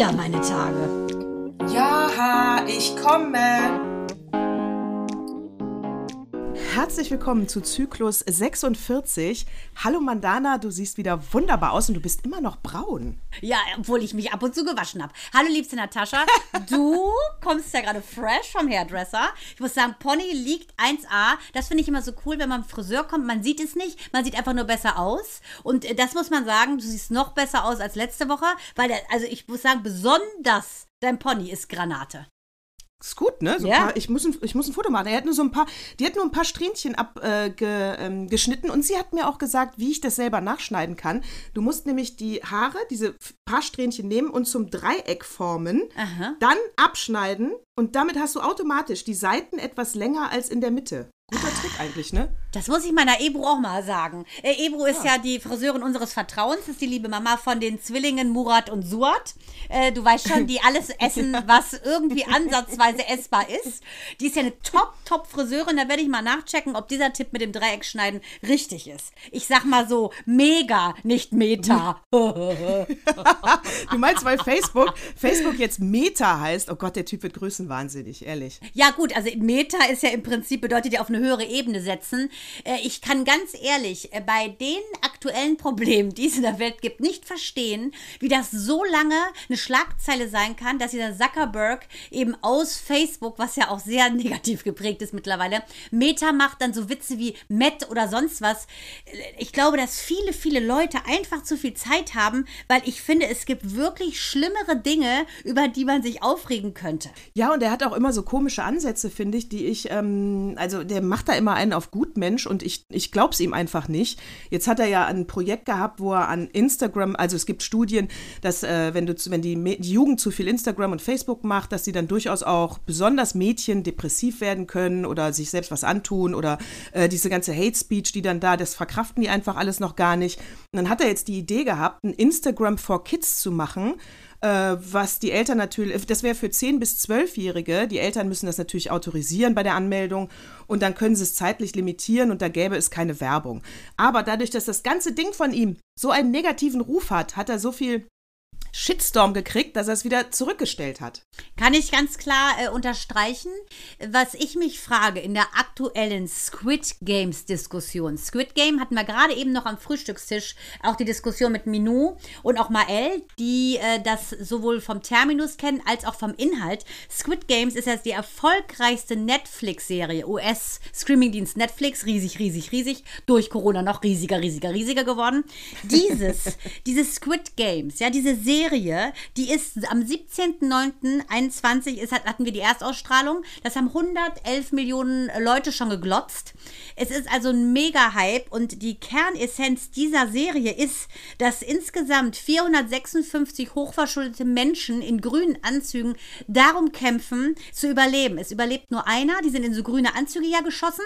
wieder meine Herzlich willkommen zu Zyklus 46. Hallo Mandana, du siehst wieder wunderbar aus und du bist immer noch braun. Ja, obwohl ich mich ab und zu gewaschen habe. Hallo liebste Natascha, du kommst ja gerade fresh vom Hairdresser. Ich muss sagen, Pony liegt 1A. Das finde ich immer so cool, wenn man Friseur kommt. Man sieht es nicht, man sieht einfach nur besser aus. Und äh, das muss man sagen, du siehst noch besser aus als letzte Woche, weil, der, also ich muss sagen, besonders dein Pony ist Granate. Ist gut, ne? So Ja. paar, ich, muss ein, ich muss ein Foto machen. Er hat nur so ein paar, die hat nur ein paar Strähnchen abgeschnitten äh, ge, ähm, und sie hat mir auch gesagt, wie ich das selber nachschneiden kann. Du musst nämlich die Haare, diese paar Strähnchen nehmen und zum Dreieck formen, Aha. dann abschneiden und damit hast du automatisch die Seiten etwas länger als in der Mitte. Guter Trick eigentlich, ne? Das muss ich meiner Ebru auch mal sagen. Äh, Ebru ist ja die Friseurin unseres Vertrauens, ist die liebe Mama von den Zwillingen Murat und Suat. Äh, du weißt schon, die alles essen, was irgendwie ansatzweise essbar ist. Die ist ja eine top, top Friseurin. Da werde ich mal nachchecken, ob dieser Tipp mit dem Dreieckschneiden richtig ist. Ich sag mal so, mega, nicht Meta. Du meinst, weil Facebook, Facebook jetzt Meta heißt. Oh Gott, der Typ wird größenwahnsinnig, ehrlich. Ja gut, also Meta ist ja im Prinzip, bedeutet ja auf eine höhere Ebene setzen. Äh, ich kann ganz ehrlich äh, bei den aktuellen Problemen, die es in der Welt gibt, nicht verstehen, wie das so lange eine Schlagzeile sein kann, dass dieser Zuckerberg eben aus Facebook, was ja auch sehr negativ geprägt ist mittlerweile, Meta macht dann so Witze wie Met oder sonst was. Ich glaube, dass viele, viele Leute einfach zu viel Zeit haben, weil ich finde, es gibt wirklich schlimmere Dinge, über die man sich aufregen könnte. Ja, und er hat auch immer so komische Ansätze, finde ich, die ich, ähm, also der macht da immer einen auf Gutmensch und ich, ich glaube es ihm einfach nicht. Jetzt hat er ja ein Projekt gehabt, wo er an Instagram, also es gibt Studien, dass äh, wenn, du, wenn die, die Jugend zu viel Instagram und Facebook macht, dass sie dann durchaus auch besonders Mädchen depressiv werden können oder sich selbst was antun oder äh, diese ganze Hate Speech, die dann da, das verkraften die einfach alles noch gar nicht. Und dann hat er jetzt die Idee gehabt, ein Instagram for Kids zu machen äh, was die Eltern natürlich, das wäre für 10- bis 12-Jährige, die Eltern müssen das natürlich autorisieren bei der Anmeldung und dann können sie es zeitlich limitieren und da gäbe es keine Werbung. Aber dadurch, dass das ganze Ding von ihm so einen negativen Ruf hat, hat er so viel Shitstorm gekriegt, dass er es wieder zurückgestellt hat. Kann ich ganz klar äh, unterstreichen. Was ich mich frage in der aktuellen Squid Games Diskussion. Squid Game hatten wir gerade eben noch am Frühstückstisch auch die Diskussion mit Minou und auch Mael, die äh, das sowohl vom Terminus kennen als auch vom Inhalt. Squid Games ist jetzt die erfolgreichste Netflix-Serie, US-Streamingdienst Netflix, riesig, riesig, riesig, durch Corona noch riesiger, riesiger, riesiger geworden. Dieses, dieses Squid Games, ja, diese Serie, die ist am 17.09.21 ist, hat- hatten wir die Erstausstrahlung. Das haben 111 Millionen Leute schon geglotzt. Es ist also ein Mega-Hype und die Kernessenz dieser Serie ist, dass insgesamt 456 hochverschuldete Menschen in grünen Anzügen darum kämpfen, zu überleben. Es überlebt nur einer, die sind in so grüne Anzüge ja geschossen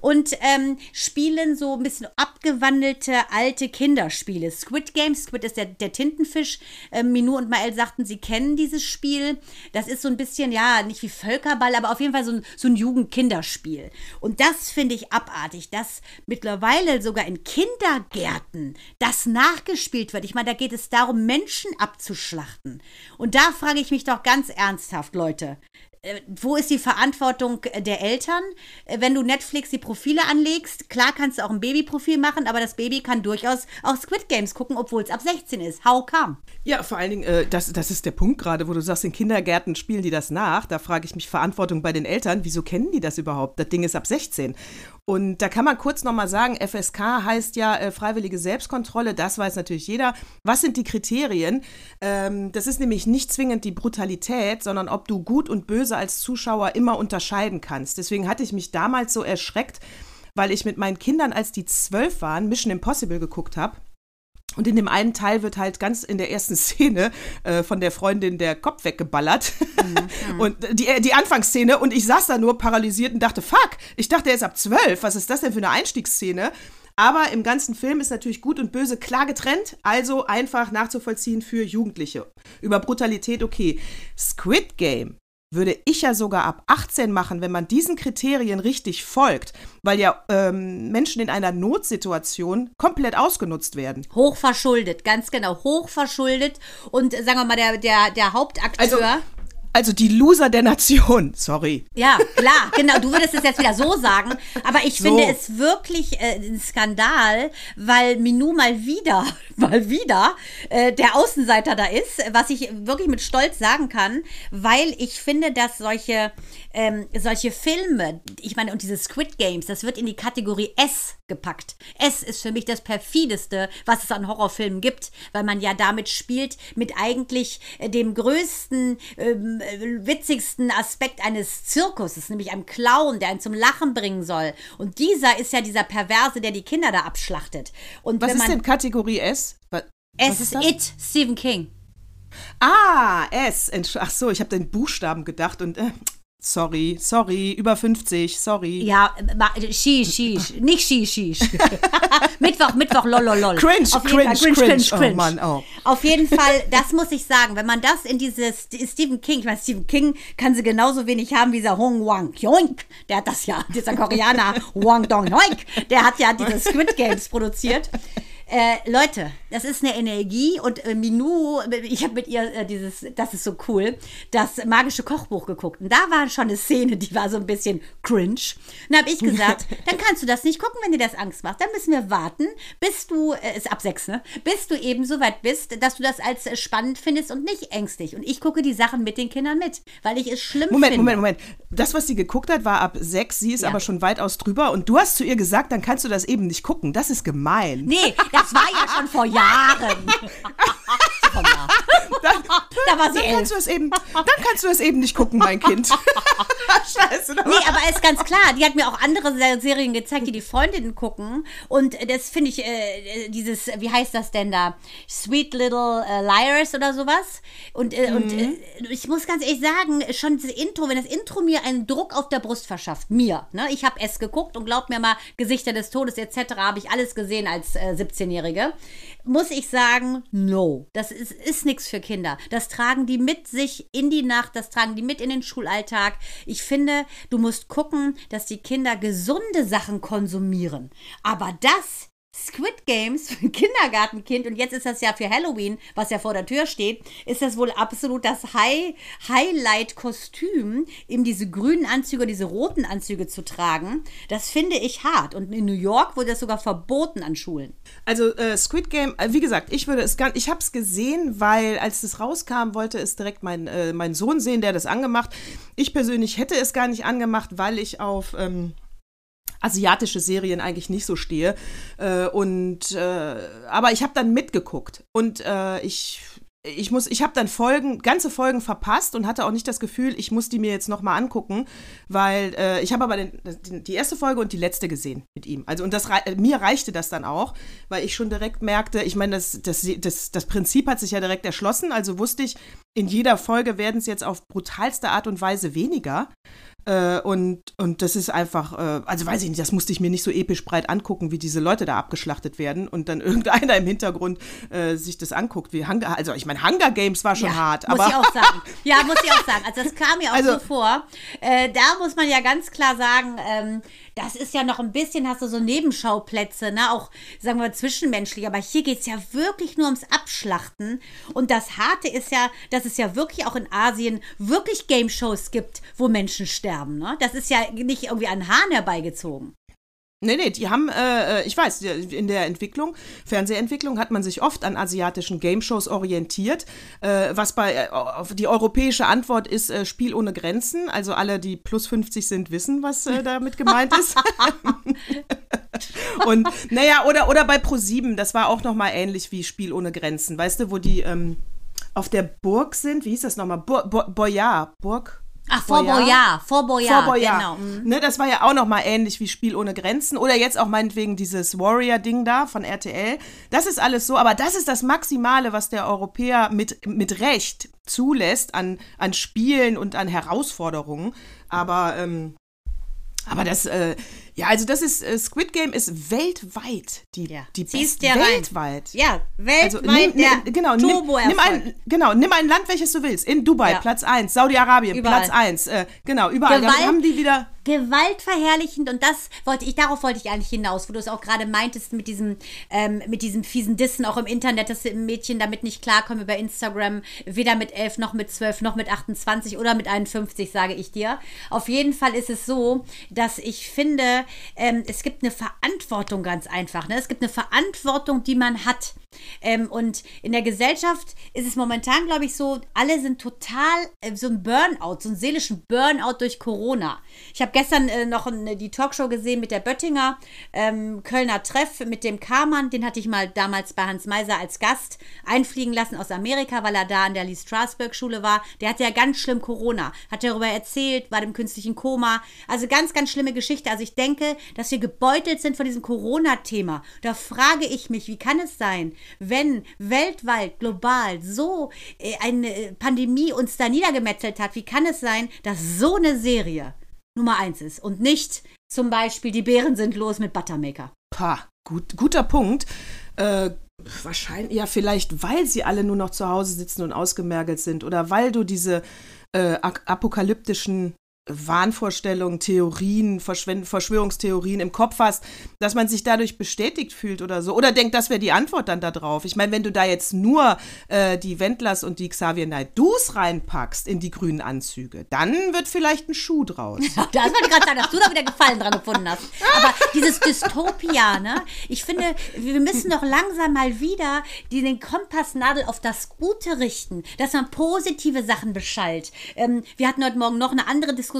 und ähm, spielen so ein bisschen abgewandelte alte Kinderspiele. Squid Games, Squid ist der, der Tintenfisch. Ähm, Minou und Mael sagten, sie kennen dieses Spiel. Das ist so ein bisschen, ja, nicht wie Völkerball, aber auf jeden Fall so ein, so ein Jugendkinderspiel. Und das finde ich abartig, dass mittlerweile sogar in Kindergärten das nachgespielt wird. Ich meine, da geht es darum, Menschen abzuschlachten. Und da frage ich mich doch ganz ernsthaft, Leute. Äh, Wo ist die Verantwortung äh, der Eltern? Äh, Wenn du Netflix die Profile anlegst, klar kannst du auch ein Babyprofil machen, aber das Baby kann durchaus auch Squid Games gucken, obwohl es ab 16 ist. How come? Ja, vor allen Dingen, äh, das, das ist der Punkt gerade, wo du sagst, in Kindergärten spielen die das nach. Da frage ich mich Verantwortung bei den Eltern. Wieso kennen die das überhaupt? Das Ding ist ab 16. Und da kann man kurz nochmal sagen, FSK heißt ja äh, freiwillige Selbstkontrolle. Das weiß natürlich jeder. Was sind die Kriterien? Ähm, das ist nämlich nicht zwingend die Brutalität, sondern ob du gut und böse als Zuschauer immer unterscheiden kannst. Deswegen hatte ich mich damals so erschreckt, weil ich mit meinen Kindern, als die zwölf waren, Mission Impossible geguckt habe. Und in dem einen Teil wird halt ganz in der ersten Szene äh, von der Freundin der Kopf weggeballert. und die, die Anfangsszene. Und ich saß da nur paralysiert und dachte, fuck, ich dachte, er ist ab zwölf. Was ist das denn für eine Einstiegsszene? Aber im ganzen Film ist natürlich Gut und Böse klar getrennt, also einfach nachzuvollziehen für Jugendliche. Über Brutalität okay. Squid Game würde ich ja sogar ab 18 machen, wenn man diesen Kriterien richtig folgt, weil ja ähm, Menschen in einer Notsituation komplett ausgenutzt werden. Hochverschuldet, ganz genau, hochverschuldet. Und sagen wir mal, der, der, der Hauptakteur. Also, also die Loser der Nation, sorry. Ja, klar, genau. Du würdest es jetzt wieder so sagen. Aber ich So. finde es wirklich äh, ein Skandal, weil Minou mal wieder, mal wieder äh, der Außenseiter da ist, was ich wirklich mit Stolz sagen kann, weil ich finde, dass solche, ähm, solche Filme, ich meine, und diese Squid Games, das wird in die Kategorie S gepackt. S ist für mich das perfideste, was es an Horrorfilmen gibt, weil man ja damit spielt, mit eigentlich äh, dem größten, ähm, äh, witzigsten Aspekt eines Zirkuses, nämlich einem Clown, der einen zum Lachen bringen soll. Und dieser ist ja dieser Perverse, der die Kinder da abschlachtet. Und Was ist denn Kategorie S? Wa- Was S ist? It, Stephen King. Ah, S. Ach so, ich habe den Buchstaben gedacht und äh, sorry, sorry, über 50, sorry. Ja, shish, shish. Nicht shish, shish. Mittwoch, Mittwoch, lololol. Cringe, Auf cringe, cringe, cringe. cringe. Oh Mann, oh. Auf jeden Fall, das muss ich sagen, wenn man das in dieses Stephen King, ich meine, Stephen King kann sie genauso wenig haben wie dieser Hong Wang Yoink, der hat das ja, dieser Koreaner Wang Dong Yoink, der hat ja diese Squid Games produziert. Äh, Leute, das ist eine Energie und äh, Minou, ich habe mit ihr äh, dieses, das ist so cool, das magische Kochbuch geguckt. Und da war schon eine Szene, die war so ein bisschen cringe. Und da habe ich gesagt, dann kannst du das nicht gucken, wenn dir das Angst macht. Dann müssen wir warten, bis du, äh, ist ab sechs, ne? Bis du eben so weit bist, dass du das als äh, spannend findest und nicht ängstlich. Und ich gucke die Sachen mit den Kindern mit, weil ich es schlimm Moment, finde. Moment, Moment. Das, was sie geguckt hat, war ab sechs. Sie ist Ja. aber schon weitaus drüber. Und du hast zu ihr gesagt, dann kannst du das eben nicht gucken. Das ist gemein. Nee, das war ja schon vor Jahren. Komm mal. Dann, Da war sie dann elf. kannst du es eben, dann kannst du es eben nicht gucken, mein Kind. Scheiße. Nee, aber ist ganz klar, die hat mir auch andere Se- Serien gezeigt, die die Freundinnen gucken. Und das finde ich, äh, dieses, wie heißt das denn da? Sweet Little äh, Liars oder sowas. Und, äh, und Mhm. äh, ich muss ganz ehrlich sagen, schon dieses Intro, wenn das Intro mir einen Druck auf der Brust verschafft, mir, ne? Ich habe es geguckt und glaubt mir mal, Gesichter des Todes etc. habe ich alles gesehen als äh, 17-Jährige. Muss ich sagen, no. Das ist, ist nichts für Kinder. Das tragen die mit sich in die Nacht, das tragen die mit in den Schulalltag. Ich finde, du musst gucken, dass die Kinder gesunde Sachen konsumieren. Aber das Squid Games für ein Kindergartenkind und jetzt ist das ja für Halloween, was ja vor der Tür steht, ist das wohl absolut das High Highlight-Kostüm, eben diese grünen Anzüge, diese roten Anzüge zu tragen. Das finde ich hart. Und in New York wurde das sogar verboten an Schulen. Also äh, Squid Game, äh, wie gesagt, ich würde es gar ich habe es gesehen, weil als es rauskam, wollte es direkt mein, äh, mein Sohn sehen, der das angemacht. Ich persönlich hätte es gar nicht angemacht, weil ich auf ähm, asiatische Serien eigentlich nicht so stehe. Äh, und äh, aber ich habe dann mitgeguckt und äh, ich ich muss, ich habe dann Folgen, ganze Folgen verpasst und hatte auch nicht das Gefühl, ich muss die mir jetzt noch mal angucken, weil äh, ich habe aber den, die erste Folge und die letzte gesehen mit ihm. Also und das äh, mir reichte das dann auch, weil ich schon direkt merkte, ich meine, das, das, das, das Prinzip hat sich ja direkt erschlossen, also wusste ich, in jeder Folge werden es jetzt auf brutalste Art und Weise weniger. Äh, und, und das ist einfach, äh, also weiß ich nicht, das musste ich mir nicht so episch breit angucken, wie diese Leute da abgeschlachtet werden und dann irgendeiner im Hintergrund äh, sich das anguckt, wie Hunger, also ich meine, Hunger Games war schon hart, muss aber ich auch sagen. Ja, muss ich auch sagen. Also das kam mir auch Also- so vor. Äh, da muss man ja ganz klar sagen, ähm, das ist ja noch ein bisschen, hast du so Nebenschauplätze, ne? Auch, sagen wir, zwischenmenschlich. Aber hier geht es ja wirklich nur ums Abschlachten. Und das Harte ist ja, dass es ja wirklich auch in Asien wirklich Game-Shows gibt, wo Menschen sterben. Ne? Das ist ja nicht irgendwie an Hahn herbeigezogen. Nee, nee, die haben, äh, ich weiß, in der Entwicklung, Fernsehentwicklung hat man sich oft an asiatischen Game-Shows orientiert. Äh, was bei, äh, die europäische Antwort ist äh, Spiel ohne Grenzen. Also alle, die plus 50 sind, wissen, was äh, damit gemeint ist. Und naja, oder, oder bei Pro7, das war auch nochmal ähnlich wie Spiel ohne Grenzen. Weißt du, wo die ähm, auf der Burg sind, wie hieß das nochmal? Bo Bo Boyard, Burg? Ach, Fort Boyard. Fort Boyard, Fort Boyard. genau. mhm. Ne, das war ja auch noch mal ähnlich wie Spiel ohne Grenzen oder jetzt auch meinetwegen dieses Warrior-Ding da von RTL. Das ist alles so, aber das ist das Maximale, was der Europäer mit, mit Recht zulässt an, an Spielen und an Herausforderungen. Aber, ähm, aber das, äh, Ja, also das ist, äh, Squid Game ist weltweit die, Ja. die beste, weltweit. Ja, weltweit Also nimm, nimm, genau, nimm, ein, genau, nimm ein Land, welches du willst. In Dubai, Ja. Platz 1, Saudi-Arabien. Platz 1, äh, genau, überall. Gewalt- haben die wieder. Gewaltverherrlichend und das wollte ich, darauf wollte ich eigentlich hinaus, wo du es auch gerade meintest mit diesem, ähm, mit diesem fiesen Dissen auch im Internet, dass die Mädchen damit nicht klarkommen über Instagram, weder mit 11 noch mit 12 noch mit 28 oder mit 51, sage ich dir. Auf jeden Fall ist es so, dass ich finde, ähm, es gibt eine Verantwortung ganz einfach. Ne? Es gibt eine Verantwortung, die man hat. Ähm, und in der Gesellschaft ist es momentan, glaube ich, so, alle sind total äh, so ein Burnout, so einen seelischen Burnout durch Corona. Ich habe gestern äh, noch eine, die Talkshow gesehen mit der Böttinger ähm, Kölner Treff mit dem Karmann. Den hatte ich mal damals bei Hans Meiser als Gast einfliegen lassen aus Amerika, weil er da an der Lee Strasberg Schule war. Der hatte ja ganz schlimm Corona, hat darüber erzählt, war im künstlichen Koma. Also ganz, ganz schlimme Geschichte. Also ich denke, dass wir gebeutelt sind von diesem Corona-Thema. Da frage ich mich, wie kann es sein, wenn weltweit, global so äh, eine äh, Pandemie uns da niedergemetzelt hat, wie kann es sein, dass so eine Serie Nummer eins ist und nicht zum Beispiel die Bären sind los mit Buttermaker. Pah, gut, guter Punkt. Äh, wahrscheinlich, ja, vielleicht, weil sie alle nur noch zu Hause sitzen und ausgemergelt sind oder weil du diese äh, apokalyptischen Wahnvorstellungen, Theorien, Verschwörungstheorien im Kopf hast, dass man sich dadurch bestätigt fühlt oder so. Oder denkt, das wäre die Antwort dann da drauf. Ich meine, wenn du da jetzt nur äh, die Wendlers und die Xavier Naidus reinpackst in die grünen Anzüge, dann wird vielleicht ein Schuh draus. Da wollte ich gerade sagen, dass du da wieder Gefallen dran gefunden hast. Aber dieses Dystopia, ne? Ich finde, wir müssen doch langsam mal wieder den Kompassnadel auf das Gute richten, dass man positive Sachen beschallt. Ähm, wir hatten heute Morgen noch eine andere Diskussion,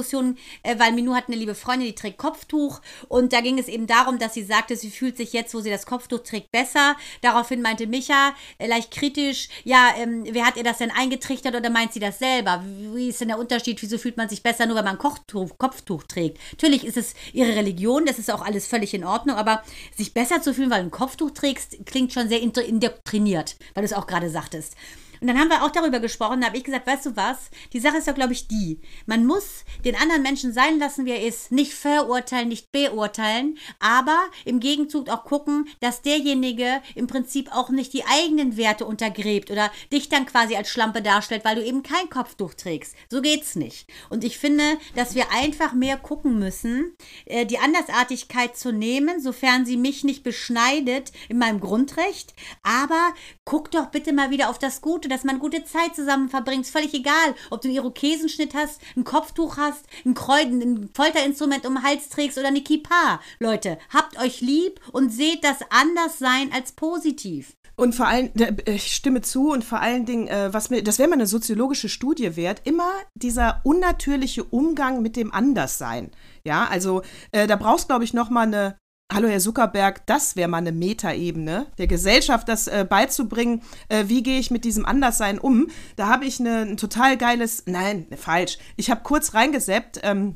äh, weil Minou hat eine liebe Freundin, die trägt Kopftuch. Und da ging es eben darum, dass sie sagte, sie fühlt sich jetzt, wo sie das Kopftuch trägt, besser. Daraufhin meinte Micha, äh, leicht kritisch, ja, ähm, wer hat ihr das denn eingetrichtert oder meint sie das selber? Wie ist denn der Unterschied? Wieso fühlt man sich besser, nur weil man Kochtuch, Kopftuch trägt? Natürlich ist es ihre Religion, das ist auch alles völlig in Ordnung, aber sich besser zu fühlen, weil du ein Kopftuch trägst, klingt schon sehr indoktriniert weil du es auch gerade sagtest. Und dann haben wir auch darüber gesprochen, da habe ich gesagt, weißt du was? Die Sache ist doch, glaube ich, die. Man muss den anderen Menschen sein lassen, wie er ist. Nicht verurteilen, nicht beurteilen, aber im Gegenzug auch gucken, dass derjenige im Prinzip auch nicht die eigenen Werte untergräbt oder dich dann quasi als Schlampe darstellt, weil du eben kein Kopftuch trägst. So geht's nicht. Und ich finde, dass wir einfach mehr gucken müssen, äh, die Andersartigkeit zu nehmen, sofern sie mich nicht beschneidet in meinem Grundrecht. Aber guck doch bitte mal wieder auf das Gute, dass man gute Zeit zusammen verbringt. Ist völlig egal, ob du einen Irokesenschnitt hast, ein Kopftuch hast, ein Kreuden, ein Folterinstrument um den Hals trägst oder eine Kippa. Leute, habt euch lieb und seht das Anderssein als positiv. Und vor allem, da- ich stimme zu und vor allen Dingen, äh, was mir, das wäre mal eine soziologische Studie wert, immer dieser unnatürliche Umgang mit dem Anderssein. Ja, also äh, da brauchst glaube ich noch mal eine Hallo Herr Zuckerberg, das wäre mal eine Metaebene der Gesellschaft, das äh, beizubringen, äh, wie gehe ich mit diesem Anderssein um. Da habe ich eine, ein total geiles, nein, falsch. Ich habe kurz reingeseppt, ähm,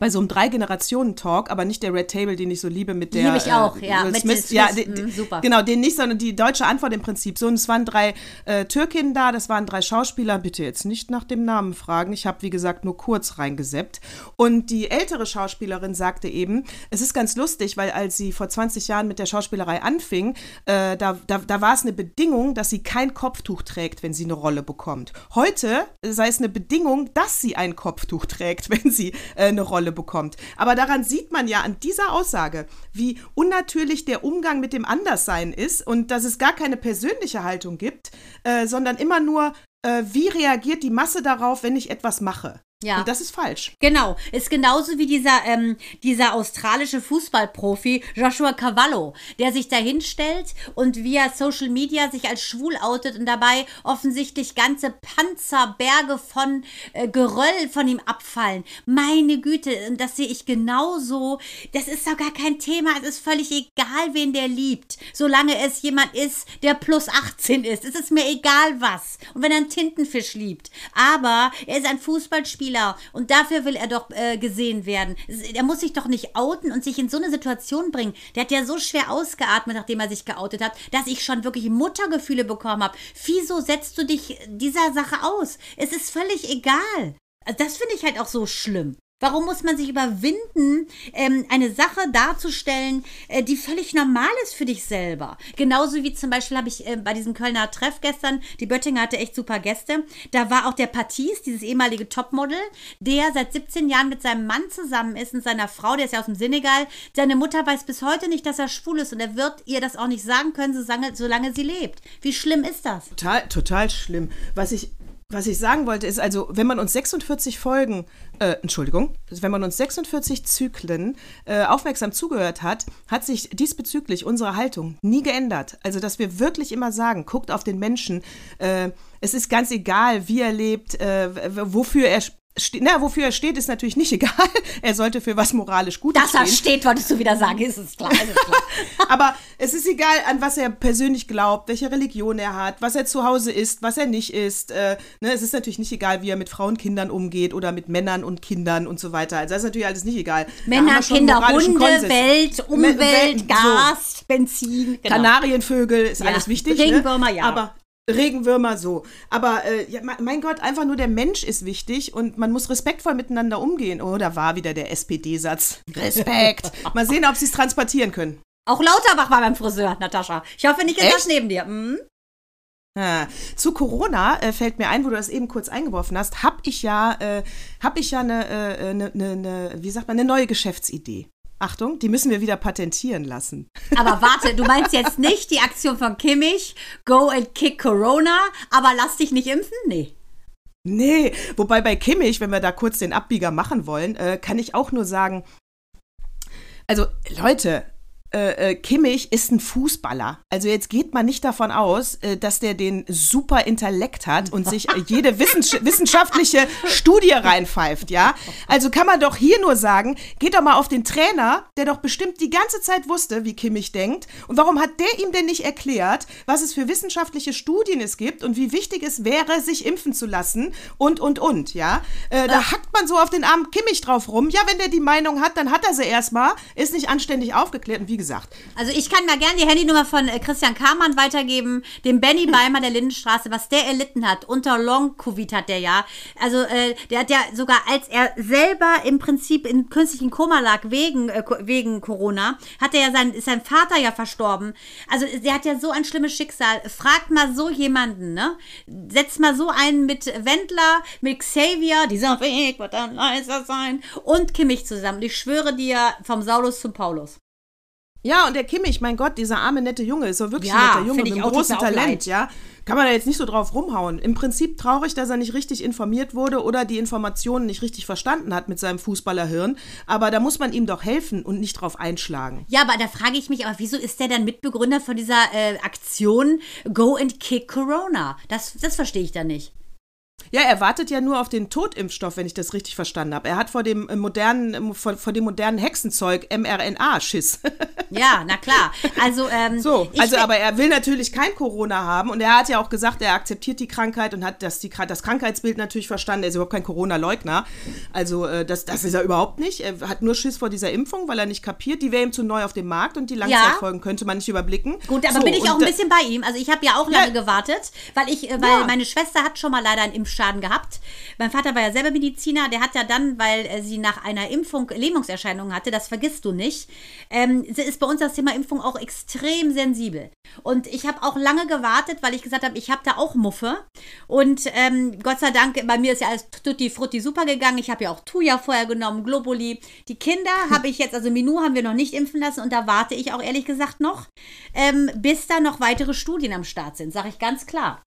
bei so einem Drei-Generationen-Talk, aber nicht der Red Table, den ich so liebe mit der. Liebe ich auch, äh, ja, Will mit Smith. Smith, ja, de- super. Genau, den nicht, sondern die deutsche Antwort im Prinzip. So, und es waren drei äh, Türkinnen da, das waren drei Schauspieler. Bitte jetzt nicht nach dem Namen fragen. Ich habe, wie gesagt, nur kurz reingeseppt. Und die ältere Schauspielerin sagte eben, es ist ganz lustig, weil als sie vor 20 Jahren mit der Schauspielerei anfing, äh, da, da, da war es eine Bedingung, dass sie kein Kopftuch trägt, wenn sie eine Rolle bekommt. Heute sei es eine Bedingung, dass sie ein Kopftuch trägt, wenn sie äh, eine Rolle bekommt. Aber daran sieht man ja an dieser Aussage, wie unnatürlich der Umgang mit dem Anderssein ist und dass es gar keine persönliche Haltung gibt, äh, sondern immer nur, äh, wie reagiert die Masse darauf, wenn ich etwas mache. Ja. Und das ist falsch. Genau, ist genauso wie dieser, ähm, dieser australische Fußballprofi Joshua Cavallo, der sich da hinstellt und via Social Media sich als schwul outet und dabei offensichtlich ganze Panzerberge von äh, Geröll von ihm abfallen. Meine Güte, und das sehe ich genauso. Das ist doch gar kein Thema. Es ist völlig egal, wen der liebt. Solange es jemand ist, der plus 18 ist. Es ist mir egal was. Und wenn er einen Tintenfisch liebt. Aber er ist ein Fußballspieler und dafür will er doch äh, gesehen werden. Er muss sich doch nicht outen und sich in so eine Situation bringen. Der hat ja so schwer ausgeatmet, nachdem er sich geoutet hat, dass ich schon wirklich Muttergefühle bekommen habe. Wieso setzt du dich dieser Sache aus? Es ist völlig egal. Also das finde ich halt auch so schlimm. Warum muss man sich überwinden, ähm, eine Sache darzustellen, äh, die völlig normal ist für dich selber? Genauso wie zum Beispiel habe ich äh, bei diesem Kölner Treff gestern, die Böttinger hatte echt super Gäste, da war auch der Patis, dieses ehemalige Topmodel, der seit 17 Jahren mit seinem Mann zusammen ist und seiner Frau, der ist ja aus dem Senegal. Seine Mutter weiß bis heute nicht, dass er schwul ist und er wird ihr das auch nicht sagen können, solange, solange sie lebt. Wie schlimm ist das? Total, total schlimm. Was ich was ich sagen wollte, ist also, wenn man uns 46 Folgen, äh, Entschuldigung, wenn man uns 46 Zyklen äh, aufmerksam zugehört hat, hat sich diesbezüglich unsere Haltung nie geändert. Also, dass wir wirklich immer sagen, guckt auf den Menschen, äh, es ist ganz egal, wie er lebt, äh, wofür er na, wofür er steht, ist natürlich nicht egal. Er sollte für was moralisch Gutes Dass er steht, wolltest du wieder sagen, ist es klar. Ist es klar. Aber es ist egal, an was er persönlich glaubt, welche Religion er hat, was er zu Hause isst, was er nicht isst. Äh, ne, es ist natürlich nicht egal, wie er mit Frauen, Kindern umgeht oder mit Männern und Kindern und so weiter. Also das ist natürlich alles nicht egal. Männer, Kinder, Hunde, Konsens. Welt, Umwelt, Welt, Gas, so. Benzin. Genau. Kanarienvögel ist ja. alles wichtig. Ne? Regenwürmer, ne? ja. Aber Regenwürmer so. Aber äh, ja, mein Gott, einfach nur der Mensch ist wichtig und man muss respektvoll miteinander umgehen. Oh, da war wieder der SPD-Satz. Respekt. Mal sehen, ob sie es transportieren können. Auch Lauterbach war beim Friseur, Natascha. Ich hoffe nicht, ist das neben dir. Hm? Zu Corona äh, fällt mir ein, wo du das eben kurz eingeworfen hast, habe ich ja, äh, habe ich ja eine, äh, eine, eine, eine, wie sagt man, eine neue Geschäftsidee. Achtung, die müssen wir wieder patentieren lassen. Aber warte, du meinst jetzt nicht die Aktion von Kimmich, Go and Kick Corona, aber lass dich nicht impfen? Nee. Nee, wobei bei Kimmich, wenn wir da kurz den Abbieger machen wollen, äh, kann ich auch nur sagen, also Leute, äh, äh, Kimmich ist ein Fußballer. Also jetzt geht man nicht davon aus, äh, dass der den super Intellekt hat und sich jede wissens wissenschaftliche Studie reinpfeift, ja? Also kann man doch hier nur sagen, geht doch mal auf den Trainer, der doch bestimmt die ganze Zeit wusste, wie Kimmich denkt. Und warum hat der ihm denn nicht erklärt, was es für wissenschaftliche Studien es gibt und wie wichtig es wäre, sich impfen zu lassen und, und, und, ja? Äh, da Ach. hackt man so auf den armen Kimmich drauf rum. Ja, wenn der die Meinung hat, dann hat er sie erstmal, ist nicht anständig aufgeklärt und wie gesagt. Also ich kann mal gerne die Handynummer von äh, Christian Kamann weitergeben, dem Benny Beimer der Lindenstraße, was der erlitten hat. Unter Long-Covid hat der ja. Also äh, der hat ja sogar, als er selber im Prinzip in künstlichen Koma lag wegen, äh, wegen Corona, hat er ja sein, ist sein Vater ja verstorben. Also der hat ja so ein schlimmes Schicksal. Fragt mal so jemanden, ne? Setzt mal so einen mit Wendler, mit Xavier, dieser Weg wird dann leiser sein, und Kimmich zusammen. Ich schwöre dir, vom Saulus zum Paulus. Ja, und der Kimmich, mein Gott, dieser arme, nette Junge, ist doch wirklich ja, ein netter Junge mit einem großen Talent, ja. Kann man da jetzt nicht so drauf rumhauen. Im Prinzip traurig, dass er nicht richtig informiert wurde oder die Informationen nicht richtig verstanden hat mit seinem Fußballerhirn. Aber da muss man ihm doch helfen und nicht drauf einschlagen. Ja, aber da frage ich mich, aber wieso ist der dann Mitbegründer von dieser äh, Aktion Go and Kick Corona? Das, das verstehe ich da nicht. Ja, er wartet ja nur auf den Totimpfstoff, wenn ich das richtig verstanden habe. Er hat vor dem äh, modernen, äh, vor, vor dem modernen Hexenzeug mRNA Schiss. ja, na klar. Also ähm, so, also aber er will natürlich kein Corona haben und er hat ja auch gesagt, er akzeptiert die Krankheit und hat das, die, das Krankheitsbild natürlich verstanden. Er ist überhaupt kein Corona-Leugner. Also äh, das, das ist er überhaupt nicht. Er hat nur Schiss vor dieser Impfung, weil er nicht kapiert. Die wäre ihm zu neu auf dem Markt und die Langzeitfolgen ja. könnte man nicht überblicken. Gut, aber so, bin ich auch ein bisschen bei ihm. Also ich habe ja auch lange ja. gewartet, weil ich, äh, weil ja. meine Schwester hat schon mal leider einen Impfstoff Impfschaden gehabt. Mein Vater war ja selber Mediziner, der hat ja dann, weil sie nach einer Impfung Lähmungserscheinungen hatte, das vergisst du nicht, ähm, ist bei uns das Thema Impfung auch extrem sensibel. Und ich habe auch lange gewartet, weil ich gesagt habe, ich habe da auch Muffe. Und ähm, Gott sei Dank, bei mir ist ja alles tutti frutti super gegangen. Ich habe ja auch Tuja vorher genommen, Globuli. Die Kinder habe ich jetzt, also Minu haben wir noch nicht impfen lassen und da warte ich auch ehrlich gesagt noch, ähm, bis da noch weitere Studien am Start sind, sage ich ganz klar.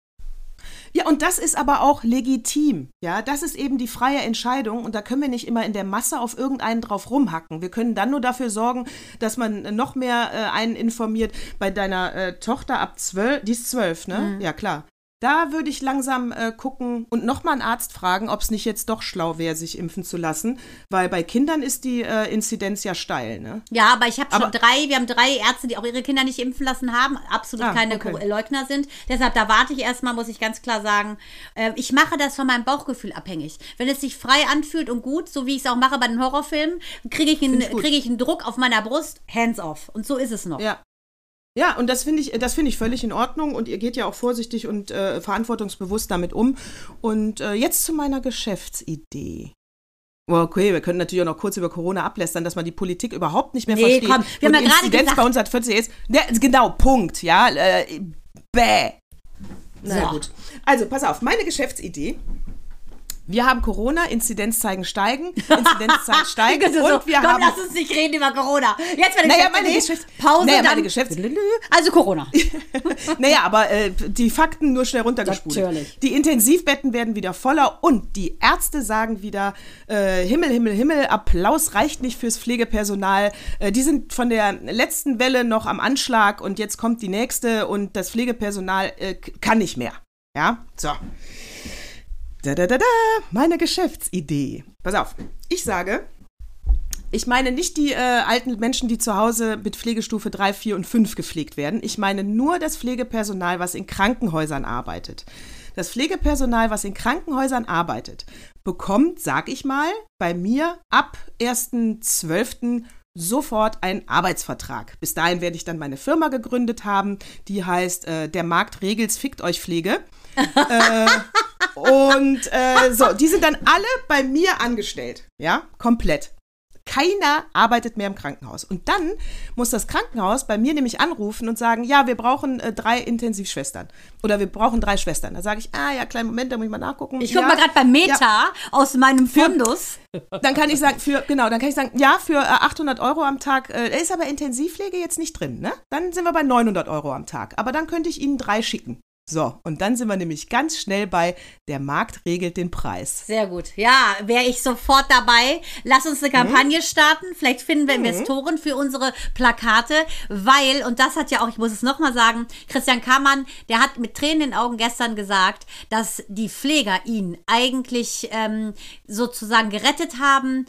Ja, und das ist aber auch legitim. Ja, das ist eben die freie Entscheidung und da können wir nicht immer in der Masse auf irgendeinen drauf rumhacken. Wir können dann nur dafür sorgen, dass man noch mehr äh, einen informiert. Bei deiner äh, Tochter ab zwölf, die ist zwölf, ne? Mhm. Ja, klar. Da würde ich langsam äh, gucken und nochmal einen Arzt fragen, ob es nicht jetzt doch schlau wäre, sich impfen zu lassen. Weil bei Kindern ist die äh, Inzidenz ja steil. Ne? Ja, aber ich habe schon drei, wir haben drei Ärzte, die auch ihre Kinder nicht impfen lassen haben, absolut ah, keine okay. Leugner sind. Deshalb, da warte ich erstmal, muss ich ganz klar sagen. Äh, ich mache das von meinem Bauchgefühl abhängig. Wenn es sich frei anfühlt und gut, so wie ich es auch mache bei den Horrorfilmen, kriege ich, einen, krieg ich einen Druck auf meiner Brust, hands off. Und so ist es noch. Ja, ja, und das finde ich, das finde ich völlig in Ordnung und ihr geht ja auch vorsichtig und äh, verantwortungsbewusst damit um. Und äh, jetzt zu meiner Geschäftsidee. Okay, wir können natürlich auch noch kurz über Corona ablästern, dass man die Politik überhaupt nicht mehr Nee, versteht. komm, wir haben ja gerade gesagt- bei uns hat 40 jetzt. Ja, genau, Punkt, ja. Äh, bäh. Na So. gut. Also, pass auf, meine Geschäftsidee. Wir haben Corona, Inzidenzzeigen steigen, Inzidenzzahlen steigen und so, wir komm, haben lass uns nicht reden über Corona. Jetzt meine Naja, meine Geschäfts- Pause, Naja, meine Geschäfts- Also Corona. Naja, aber äh, die Fakten nur schnell runtergespult. Natürlich. Die Intensivbetten werden wieder voller und die Ärzte sagen wieder, äh, Himmel, Himmel, Himmel, Applaus reicht nicht fürs Pflegepersonal. Äh, die sind von der letzten Welle noch am Anschlag und jetzt kommt die nächste und das Pflegepersonal äh, kann nicht mehr. Ja, so. Da, da, da, da, meine Geschäftsidee. Pass auf, ich sage, ich meine nicht die äh, alten Menschen, die zu Hause mit Pflegestufe 3, 4 und 5 gepflegt werden. Ich meine nur das Pflegepersonal, was in Krankenhäusern arbeitet. Das Pflegepersonal, was in Krankenhäusern arbeitet, bekommt, sag ich mal, bei mir ab 1.12. sofort einen Arbeitsvertrag. Bis dahin werde ich dann meine Firma gegründet haben, die heißt äh, Der Markt regelt's, fickt euch Pflege. Und äh, so, die sind dann alle bei mir angestellt. Ja, komplett. Keiner arbeitet mehr im Krankenhaus. Und dann muss das Krankenhaus bei mir nämlich anrufen und sagen, ja, wir brauchen äh, drei Intensivschwestern. Oder wir brauchen drei Schwestern. Da sage ich, ah ja, kleinen Moment, da muss ich mal nachgucken. Ich ja, guck mal gerade beim Meta Ja. aus meinem Fundus. Dann kann ich sagen, für, genau, dann kann ich sagen, ja, für äh, 800 Euro am Tag, äh, ist aber Intensivpflege jetzt nicht drin, ne? Dann sind wir bei 900 Euro am Tag. Aber dann könnte ich Ihnen drei schicken. So, und dann sind wir nämlich ganz schnell bei, der Markt regelt den Preis. Sehr gut. Ja, wäre ich sofort dabei. Lass uns eine Kampagne Mhm. starten. Vielleicht finden wir Investoren für unsere Plakate, weil, und das hat ja auch, ich muss es nochmal sagen, Christian Kammann, der hat mit Tränen in den Augen gestern gesagt, dass die Pfleger ihn eigentlich ähm, sozusagen gerettet haben.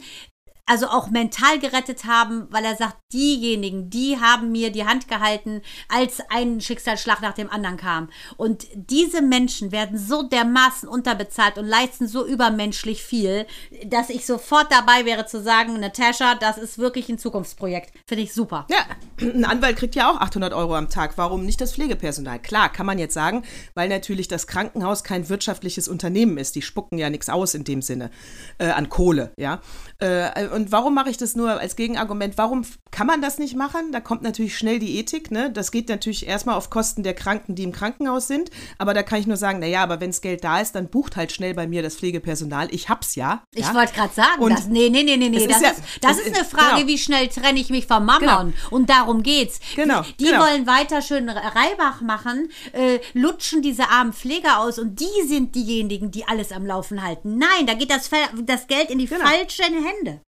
Also auch mental gerettet haben, weil er sagt, diejenigen, die haben mir die Hand gehalten, als ein Schicksalsschlag nach dem anderen kam. Und diese Menschen werden so dermaßen unterbezahlt und leisten so übermenschlich viel, dass ich sofort dabei wäre zu sagen, Natascha, das ist wirklich ein Zukunftsprojekt. Finde ich super. Ja, ein Anwalt kriegt ja auch 800 Euro am Tag. Warum nicht das Pflegepersonal? Klar, kann man jetzt sagen, weil natürlich das Krankenhaus kein wirtschaftliches Unternehmen ist. Die spucken ja nichts aus in dem Sinne äh, an Kohle, ja. Äh, und warum mache ich das nur als Gegenargument? Warum kann man das nicht machen? Da kommt natürlich schnell die Ethik, ne? Das geht natürlich erstmal auf Kosten der Kranken, die im Krankenhaus sind. Aber da kann ich nur sagen, naja, aber wenns Geld da ist, dann bucht halt schnell bei mir das Pflegepersonal. Ich hab's ja. Ich ja? wollte gerade sagen, Und das, nee, nee, nee, nee, nee, das, ist ja- ist, das ist eine Frage, genau. wie schnell trenne ich mich vom Mammon. Und darum geht's. Genau, Die genau. wollen weiter schön Reibach machen, äh, lutschen diese armen Pfleger aus und die sind diejenigen, die alles am Laufen halten. Nein, da geht das, das Geld in die Genau. falschen Hände.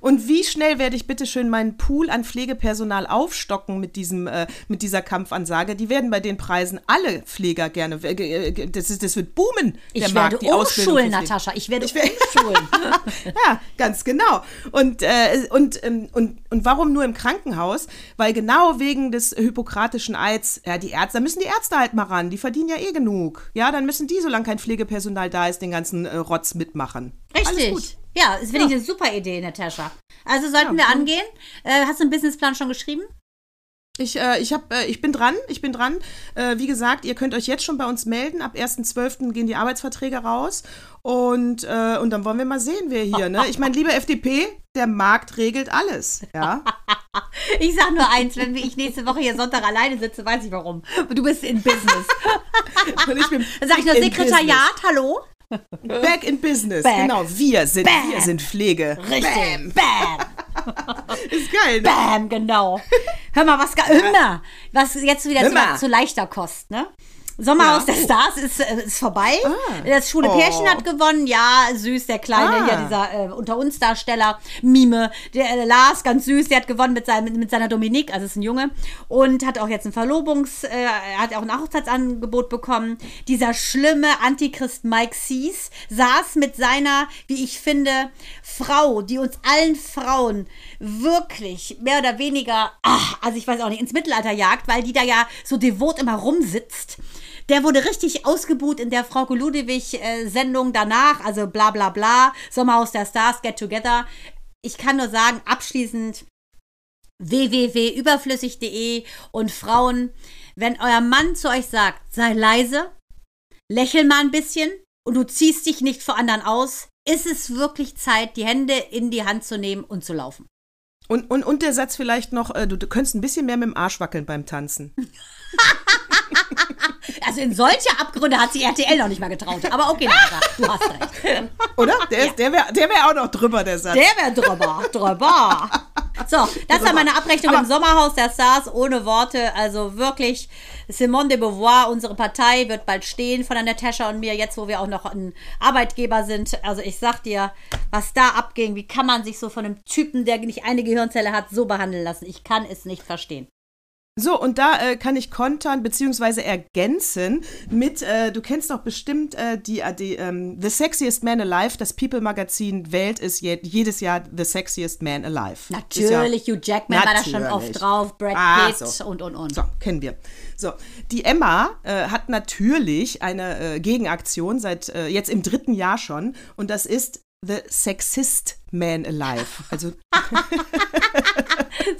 Und wie schnell werde ich bitte schön meinen Pool an Pflegepersonal aufstocken mit diesem äh, mit dieser Kampfansage? Die werden bei den Preisen alle Pfleger gerne. äh, äh, Das, ist, das wird boomen. Ich der werde Markt, die umschulen. Natascha. Ich werde Ich werde- umschulen. Ja, ganz genau. Und, äh, und, ähm, und, und warum nur im Krankenhaus? Weil genau wegen des hippokratischen Eids, ja, die Ärzte, da müssen die Ärzte halt mal ran, die verdienen ja eh genug. Ja, dann müssen die, solange kein Pflegepersonal da ist, den ganzen äh, Rotz mitmachen. Richtig. Ja, das finde ich eine super Idee, Natascha. Also sollten wir angehen. Äh, hast du einen Businessplan schon geschrieben? Ich, äh, ich, hab, äh, ich bin dran, ich bin dran. Äh, wie gesagt, ihr könnt euch jetzt schon bei uns melden. Ab 1.12. gehen die Arbeitsverträge raus. Und, äh, und dann wollen wir mal sehen, wer hier, ne? Ich meine, liebe FDP, der Markt regelt alles, ja? Ich sag nur eins, wenn ich nächste Woche hier Sonntag alleine sitze, weiß ich warum. Du bist in Business. Und ich bin Dann sag ich nur Sekretariat, hallo? Back in Business, Back. genau. Wir sind, Bam. wir sind Pflege. Richtig. Bam. Ist geil, ne? Bam, genau. Hör mal, was, hör mal, was jetzt wieder zu, zu leichter Kost, ne? Sommerhaus Ja. der Stars ist, äh, ist vorbei. Ah. Das schwule Oh. Pärchen hat gewonnen. Ja, süß, der kleine Ah. hier, dieser äh, unter uns Darsteller, Mime. Der äh, Lars, ganz süß, der hat gewonnen mit, seinem, mit, mit seiner Dominique, also ist ein Junge. Und hat auch jetzt ein Verlobungs-, äh, er hat auch ein Hochzeitsangebot bekommen. Dieser schlimme Antichrist Mike Sees saß mit seiner, wie ich finde, Frau, die uns allen Frauen wirklich mehr oder weniger, ach, also ich weiß auch nicht, ins Mittelalter jagt, weil die da ja so devot immer rumsitzt. Der wurde richtig ausgebuht in der Frauke Ludewig-Sendung danach, also bla bla bla, Sommerhaus der Stars, Get Together. Ich kann nur sagen, abschließend www.überflüssig.de und Frauen, wenn euer Mann zu euch sagt, sei leise, lächel mal ein bisschen und du ziehst dich nicht vor anderen aus, ist es wirklich Zeit, die Hände in die Hand zu nehmen und zu laufen. Und, und, und der Satz vielleicht noch, äh, du, du könntest ein bisschen mehr mit dem Arsch wackeln beim Tanzen. Also in solche Abgründe hat sich RTL noch nicht mal getraut. Aber okay, Nara, du hast recht. Oder? Der, ist- der wäre der wär auch noch drüber, der Satz. Der wäre drüber, drüber. So, das war meine Abrechnung im Sommerhaus der Stars ohne Worte. Also wirklich, Simone de Beauvoir, unsere Partei, wird bald stehen von der Natascha und mir, jetzt wo wir auch noch ein Arbeitgeber sind. Also ich sag dir, was da abging, wie kann man sich so von einem Typen, der nicht eine Gehirnzelle hat, so behandeln lassen? Ich kann es nicht verstehen. So, und da äh, kann ich kontern bzw. ergänzen mit, äh, du kennst doch bestimmt äh, die, äh, die ähm, The Sexiest Man Alive, das People-Magazin wählt es je, jedes Jahr The Sexiest Man Alive. Ist ja- Natürlich, Hugh Jackman war da schon Natürlich. oft drauf, Brad Ah, Pitt so. und, und, und. So, kennen wir. So, die Emma äh, hat natürlich eine äh, Gegenaktion seit äh, jetzt im dritten Jahr schon und das ist The Sexist Man Alive. Also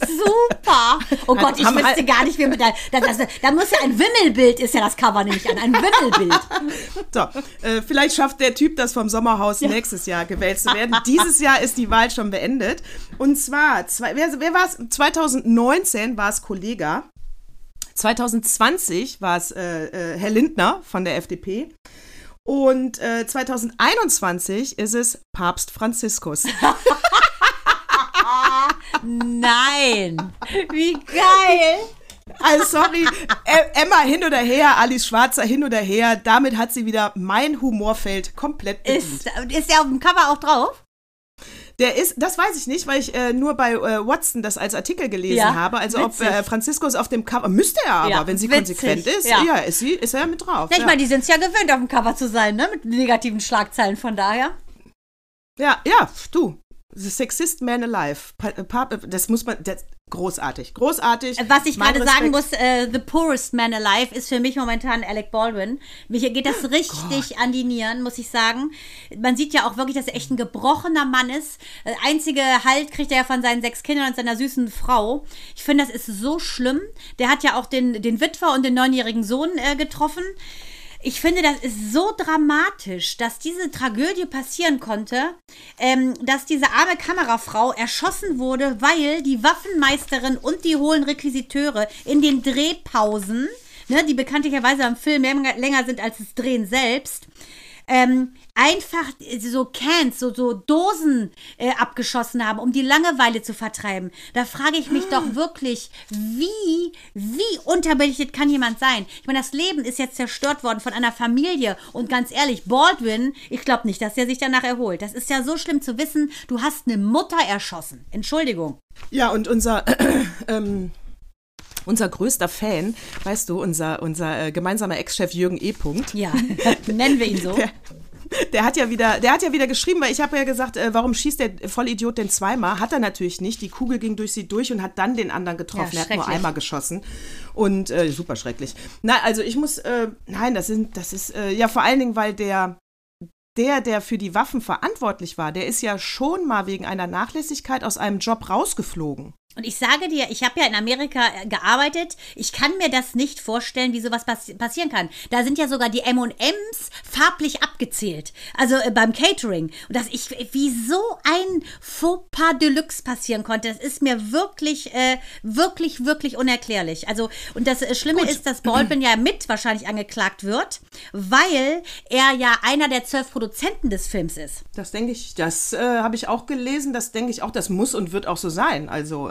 Super. Oh Gott, ich wüsste halt- gar nicht, wie mit der, das, das, da muss ja ein Wimmelbild, ist ja das Cover nämlich an, ein Wimmelbild. So, äh, vielleicht schafft der Typ das vom Sommerhaus nächstes Jahr gewählt zu werden. Dieses Jahr ist die Wahl schon beendet. Und zwar, zwei, wer, wer war es? 2019 war es Kollega. 2020 war es äh, äh, Herr Lindner von der FDP. Und äh, 2021 ist es Papst Franziskus. Nein. Wie geil. Also sorry, Ä- Emma hin oder her, Alice Schwarzer hin oder her. Damit hat sie wieder mein Humorfeld komplett bedient. Ist, ist der auf dem Cover auch drauf? Der ist, das weiß ich nicht, weil ich äh, nur bei äh, Watson das als Artikel gelesen Ja, habe. Also ob witzig. äh, Franziskus auf dem Cover, müsste er aber, Ja, wenn sie witzig, konsequent ist, ja. ja, ist, sie, ist er mit drauf. Ich ja. meine, die sind es ja gewöhnt, auf dem Cover zu sein, ne? Mit negativen Schlagzeilen, von daher. ja, ja, du, The Sexist Man Alive. Pa Pa das muss man, das, großartig, großartig. Was ich gerade sagen muss, äh, The Poorest Man Alive ist für mich momentan Alec Baldwin. Mich geht das richtig an die Nieren, muss ich sagen. Man sieht ja auch wirklich, dass er echt ein gebrochener Mann ist. Äh, Einzige Halt kriegt er ja von seinen sechs Kindern und seiner süßen Frau. Ich finde, das ist so schlimm. Der hat ja auch den, den Witwer und den neunjährigen Sohn äh, getroffen. Ich finde, das ist so dramatisch, dass diese Tragödie passieren konnte, ähm, dass diese arme Kamerafrau erschossen wurde, weil die Waffenmeisterin und die hohen Requisiteure in den Drehpausen, ne, die bekanntlicherweise am Film länger sind als das Drehen selbst, ähm, einfach so Cans, so, so Dosen äh, abgeschossen haben, um die Langeweile zu vertreiben. Da frage ich mich doch wirklich, wie, wie unterbelichtet kann jemand sein? Ich meine, das Leben ist jetzt zerstört worden von einer Familie und ganz ehrlich, Baldwin, ich glaube nicht, dass er sich danach erholt. Das ist ja so schlimm zu wissen, du hast eine Mutter erschossen. Entschuldigung. Ja, und unser, ähm, unser größter Fan, weißt du, unser, unser äh, gemeinsamer Ex-Chef Jürgen E. Punkt, Ja, nennen wir ihn so. Der, der hat ja wieder, der hat ja wieder geschrieben, weil ich habe ja gesagt, äh, warum schießt der Vollidiot denn zweimal? Hat er natürlich nicht. Die Kugel ging durch sie durch und hat dann den anderen getroffen. Ja, er hat nur einmal geschossen. Und äh, super schrecklich. Na, also ich muss, äh, nein, das sind, das ist, äh, ja vor allen Dingen, weil der, der, der für die Waffen verantwortlich war, der ist ja schon mal wegen einer Nachlässigkeit aus einem Job rausgeflogen. Und ich sage dir, ich habe ja in Amerika äh, gearbeitet. Ich kann mir das nicht vorstellen, wie sowas passi passieren kann. Da sind ja sogar die M&Ms farblich abgezählt. Also äh, beim Catering. Und dass ich, wie so ein Fauxpas Deluxe passieren konnte, das ist mir wirklich, äh, wirklich, wirklich unerklärlich. Also, und das äh, Schlimme ist, dass Baldwin ja mit wahrscheinlich angeklagt wird, weil er ja einer der zwölf Produzenten des Films ist. Das denke ich, das äh, habe ich auch gelesen, das denke ich auch, das muss und wird auch so sein. Also,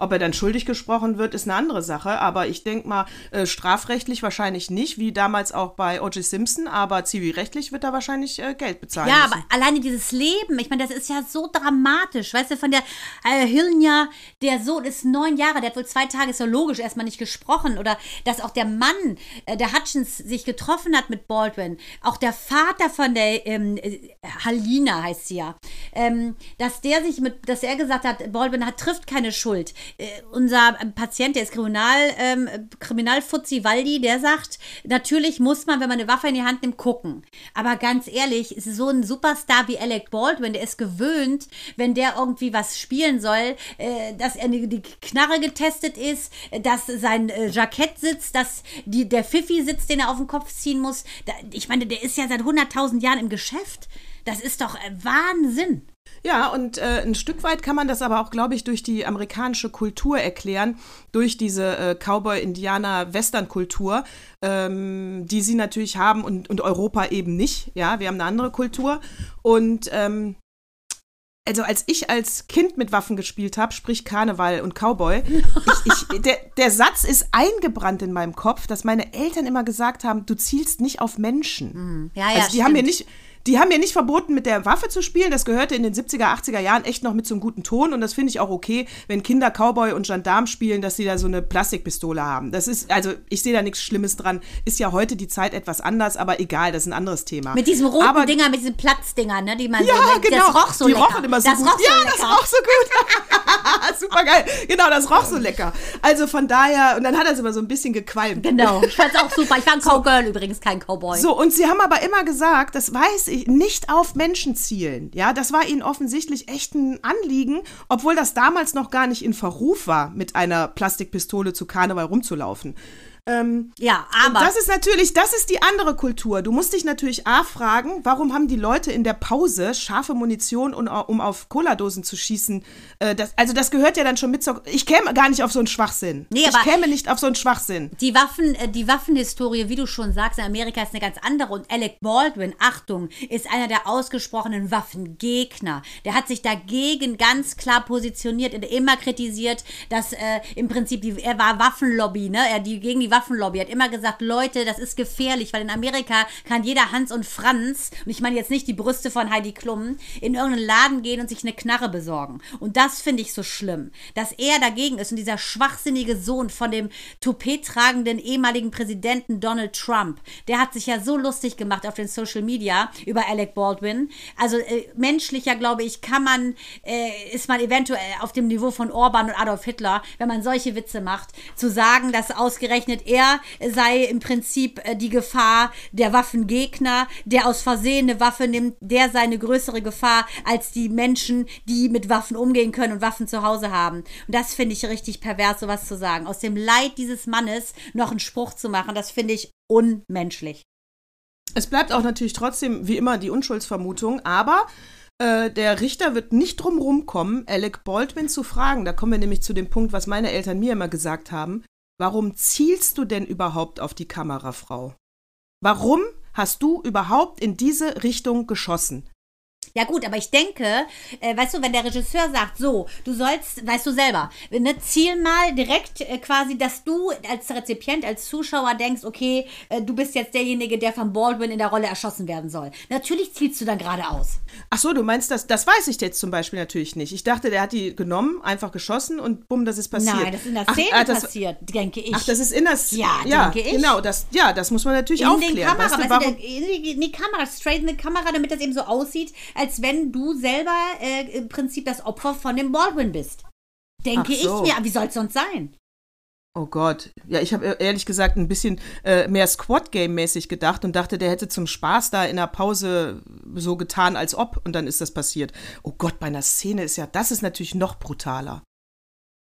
ob er dann schuldig gesprochen wird, ist eine andere Sache. Aber ich denke mal, äh, strafrechtlich wahrscheinlich nicht, wie damals auch bei O.J. Simpson, aber zivilrechtlich wird er wahrscheinlich äh, Geld bezahlen Ja, müssen. aber alleine dieses Leben, ich meine, das ist ja so dramatisch. Weißt du, von der äh, Hilnia, der Sohn ist neun Jahre, der hat wohl zwei Tage, ist ja logisch, erstmal nicht gesprochen. Oder dass auch der Mann, äh, der Hutchins, sich getroffen hat mit Baldwin. Auch der Vater von der ähm, äh, Halina heißt sie ja. Ähm, dass der sich mit, dass er gesagt hat, Baldwin hat, trifft keine Schuld. Äh, unser Patient, der ist Kriminal, ähm, Kriminalfuzzi Waldi, der sagt, natürlich muss man, wenn man eine Waffe in die Hand nimmt, gucken. Aber ganz ehrlich, ist so ein Superstar wie Alec Baldwin, der ist gewöhnt, wenn der irgendwie was spielen soll, äh, dass er die Knarre getestet ist, dass sein äh, Jackett sitzt, dass die, der Pfiffi sitzt, den er auf den Kopf ziehen muss. Da, ich meine, der ist ja seit 100.000 Jahren im Geschäft. Das ist doch äh, Wahnsinn. Ja, und äh, ein Stück weit kann man das aber auch, glaube ich, durch die amerikanische Kultur erklären, durch diese äh, Cowboy-Indianer-Western-Kultur, ähm, die sie natürlich haben und, und Europa eben nicht. Ja, wir haben eine andere Kultur. Und ähm, also als ich als Kind mit Waffen gespielt habe, sprich Karneval und Cowboy, ich, ich, der, der Satz ist eingebrannt in meinem Kopf, dass meine Eltern immer gesagt haben, du zielst nicht auf Menschen. Ja, ja, also die stimmt. haben mir nicht, die haben mir nicht verboten, mit der Waffe zu spielen. Das gehörte in den 70er, 80er Jahren echt noch mit so einem guten Ton. Und das finde ich auch okay, wenn Kinder Cowboy und Gendarm spielen, dass sie da so eine Plastikpistole haben. Das ist, also ich sehe da nichts Schlimmes dran. Ist ja heute die Zeit etwas anders, aber egal, das ist ein anderes Thema. Mit diesen roten aber, Dinger, mit diesen Platzdinger, ne, die man Ja, so, genau. das roch so die lecker. rochen immer so das gut. Roch so ja, lecker. das roch so gut. Super geil. Genau, das roch so lecker. Also von daher, und dann hat er es immer so ein bisschen gequalmt. Genau, ich fand's auch super. Ich war ein Cowgirl übrigens, kein Cowboy. So, und sie haben aber immer gesagt, das weiß ich, nicht auf Menschen zielen. Ja, das war ihnen offensichtlich echt ein Anliegen, obwohl das damals noch gar nicht in Verruf war, mit einer Plastikpistole zu Karneval rumzulaufen. Ähm, ja, und aber das ist natürlich, das ist die andere Kultur. Du musst dich natürlich A fragen, warum haben die Leute in der Pause scharfe Munition, um, um auf Cola-Dosen zu schießen? Äh, das, also das gehört ja dann schon mit zur. Ich käme gar nicht auf so einen Schwachsinn. Nee, ich aber- käme nicht auf so einen Schwachsinn. die Waffen, äh, die Waffenhistorie, wie du schon sagst, in Amerika ist eine ganz andere. Und Alec Baldwin, Achtung, ist einer der ausgesprochenen Waffengegner. Der hat sich dagegen ganz klar positioniert und immer kritisiert, dass äh, im Prinzip die, er war Waffenlobby, ne? Er die gegen die Waffenlobby hat immer gesagt, Leute, das ist gefährlich, weil in Amerika kann jeder Hans und Franz, und ich meine jetzt nicht die Brüste von Heidi Klum, in irgendeinen Laden gehen und sich eine Knarre besorgen. Und das finde ich so schlimm, dass er dagegen ist und dieser schwachsinnige Sohn von dem Toupet tragenden ehemaligen Präsidenten Donald Trump, der hat sich ja so lustig gemacht auf den Social Media über Alec Baldwin. Also äh, menschlicher, glaube ich, kann man, äh, ist man eventuell auf dem Niveau von Orban und Adolf Hitler, wenn man solche Witze macht, zu sagen, dass ausgerechnet er sei im Prinzip äh, die Gefahr der Waffengegner, der aus Versehen eine Waffe nimmt, der sei eine größere Gefahr als die Menschen, die mit Waffen umgehen können und Waffen zu Hause haben. Und das finde ich richtig pervers, sowas zu sagen. Aus dem Leid dieses Mannes noch einen Spruch zu machen, das finde ich unmenschlich. Es bleibt auch natürlich trotzdem, wie immer, die Unschuldsvermutung, aber äh, der Richter wird nicht drum rumkommen, Alec Baldwin zu fragen. Da kommen wir nämlich zu dem Punkt, was meine Eltern mir immer gesagt haben. Warum zielst du denn überhaupt auf die Kamerafrau? Warum hast du überhaupt in diese Richtung geschossen? Ja gut, aber ich denke, äh, weißt du, wenn der Regisseur sagt, so, du sollst, weißt du selber, ne, ziel mal direkt äh, quasi, dass du als Rezipient, als Zuschauer denkst, okay, äh, du bist jetzt derjenige, der von Baldwin in der Rolle erschossen werden soll. Natürlich zielst du dann geradeaus. Ach so, du meinst das? Das weiß ich jetzt zum Beispiel natürlich nicht. Ich dachte, der hat die genommen, einfach geschossen und bumm, das ist passiert. Nein, das ist in der Ach, Szene ah, das, passiert, denke ich. Ach, das ist in der Szene. Ja, denke ich. Genau, das, ja, das muss man natürlich in aufklären. den Kamera, weißt du, weißt du, warum? der, in, die, in die Kamera, straight in die Kamera, damit das eben so aussieht, als wenn du selber äh, im Prinzip das Opfer von dem Baldwin bist. Denke so. ich mir, wie soll es sonst sein? Oh Gott. Ja, ich habe ehrlich gesagt ein bisschen äh, mehr Squad-Game-mäßig gedacht und dachte, der hätte zum Spaß da in der Pause so getan, als ob, und dann ist das passiert. Oh Gott, bei einer Szene ist ja, das ist natürlich noch brutaler.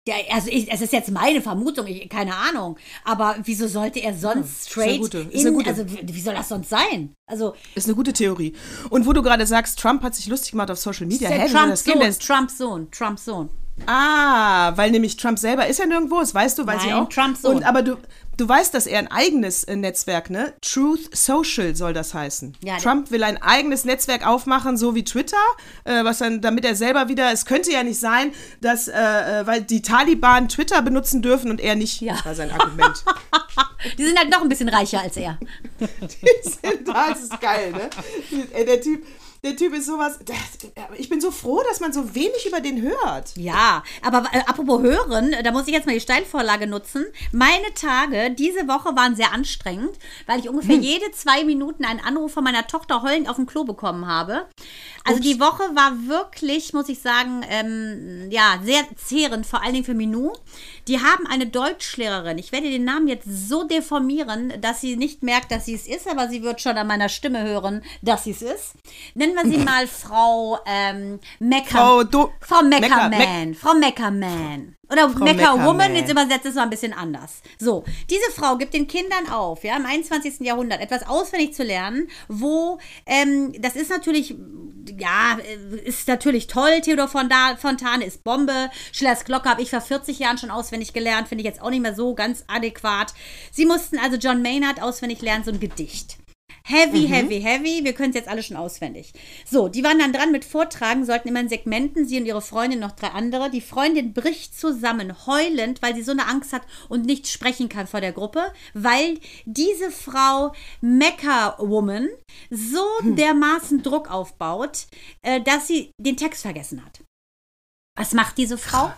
Ja, also ich, es ist jetzt meine Vermutung, ich, keine Ahnung. Aber wieso sollte er sonst Hm, ist eine straight gute- ist in, eine gute. also wie soll das sonst sein? Also Ist eine gute Theorie. Und wo du gerade sagst, Trump hat sich lustig gemacht auf Social Media. der Hä, Trumps? Der Sohn, Trumps Sohn, Trumps Sohn. Ah, weil nämlich Trump selber ist ja nirgendwo, das weißt du, weiß ich Nein, auch. Trumps Sohn. Und aber du, du weißt, dass er ein eigenes äh, Netzwerk, ne? Truth Social soll das heißen. Ja, Trump will ein eigenes Netzwerk aufmachen, so wie Twitter, äh, was dann, damit er selber wieder, es könnte ja nicht sein, dass, äh, äh, weil die Taliban Twitter benutzen dürfen und er nicht. Ja. Das war sein Argument. Die sind halt noch ein bisschen reicher als er. das ist geil, ne? Ey, der Typ, der Typ ist sowas. Ich bin so froh, dass man so wenig über den hört. Ja, aber äh, apropos hören, da muss ich jetzt mal die Steilvorlage nutzen. Meine Tage diese Woche waren sehr anstrengend, weil ich ungefähr jede zwei Minuten einen Anruf von meiner Tochter heulend auf dem Klo bekommen habe. Also die Woche war wirklich, muss ich sagen, ähm, ja, sehr zehrend, vor allen Dingen für Minou. Die haben eine Deutschlehrerin. Ich werde den Namen jetzt so deformieren, dass sie nicht merkt, dass sie es ist, aber sie wird schon an meiner Stimme hören, dass sie es ist. Nennen wir sie mal Frau ähm, Mecker. Frau Do Frau Mecker- Meckerman. Frau Meckerman. Oder Frau Mecker Mecker, Woman, nee. jetzt übersetzt es mal ein bisschen anders. So, diese Frau gibt den Kindern auf, ja, im 21. Jahrhundert etwas auswendig zu lernen, wo, ähm, das ist natürlich, ja, ist natürlich toll, Theodor Fontane ist Bombe, Schillers Glocke habe ich vor 40 Jahren schon auswendig gelernt, finde ich jetzt auch nicht mehr so ganz adäquat. Sie mussten also John Maynard auswendig lernen, so ein Gedicht. Heavy, heavy, heavy. Wir können es jetzt alle schon auswendig. So, die waren dann dran mit Vortragen, sollten immer in Segmenten, sie und ihre Freundin, noch drei andere. Die Freundin bricht zusammen, heulend, weil sie so eine Angst hat und nicht sprechen kann vor der Gruppe, weil diese Frau Mecha-Woman so dermaßen Druck aufbaut, äh, dass sie den Text vergessen hat. Was macht diese Frau?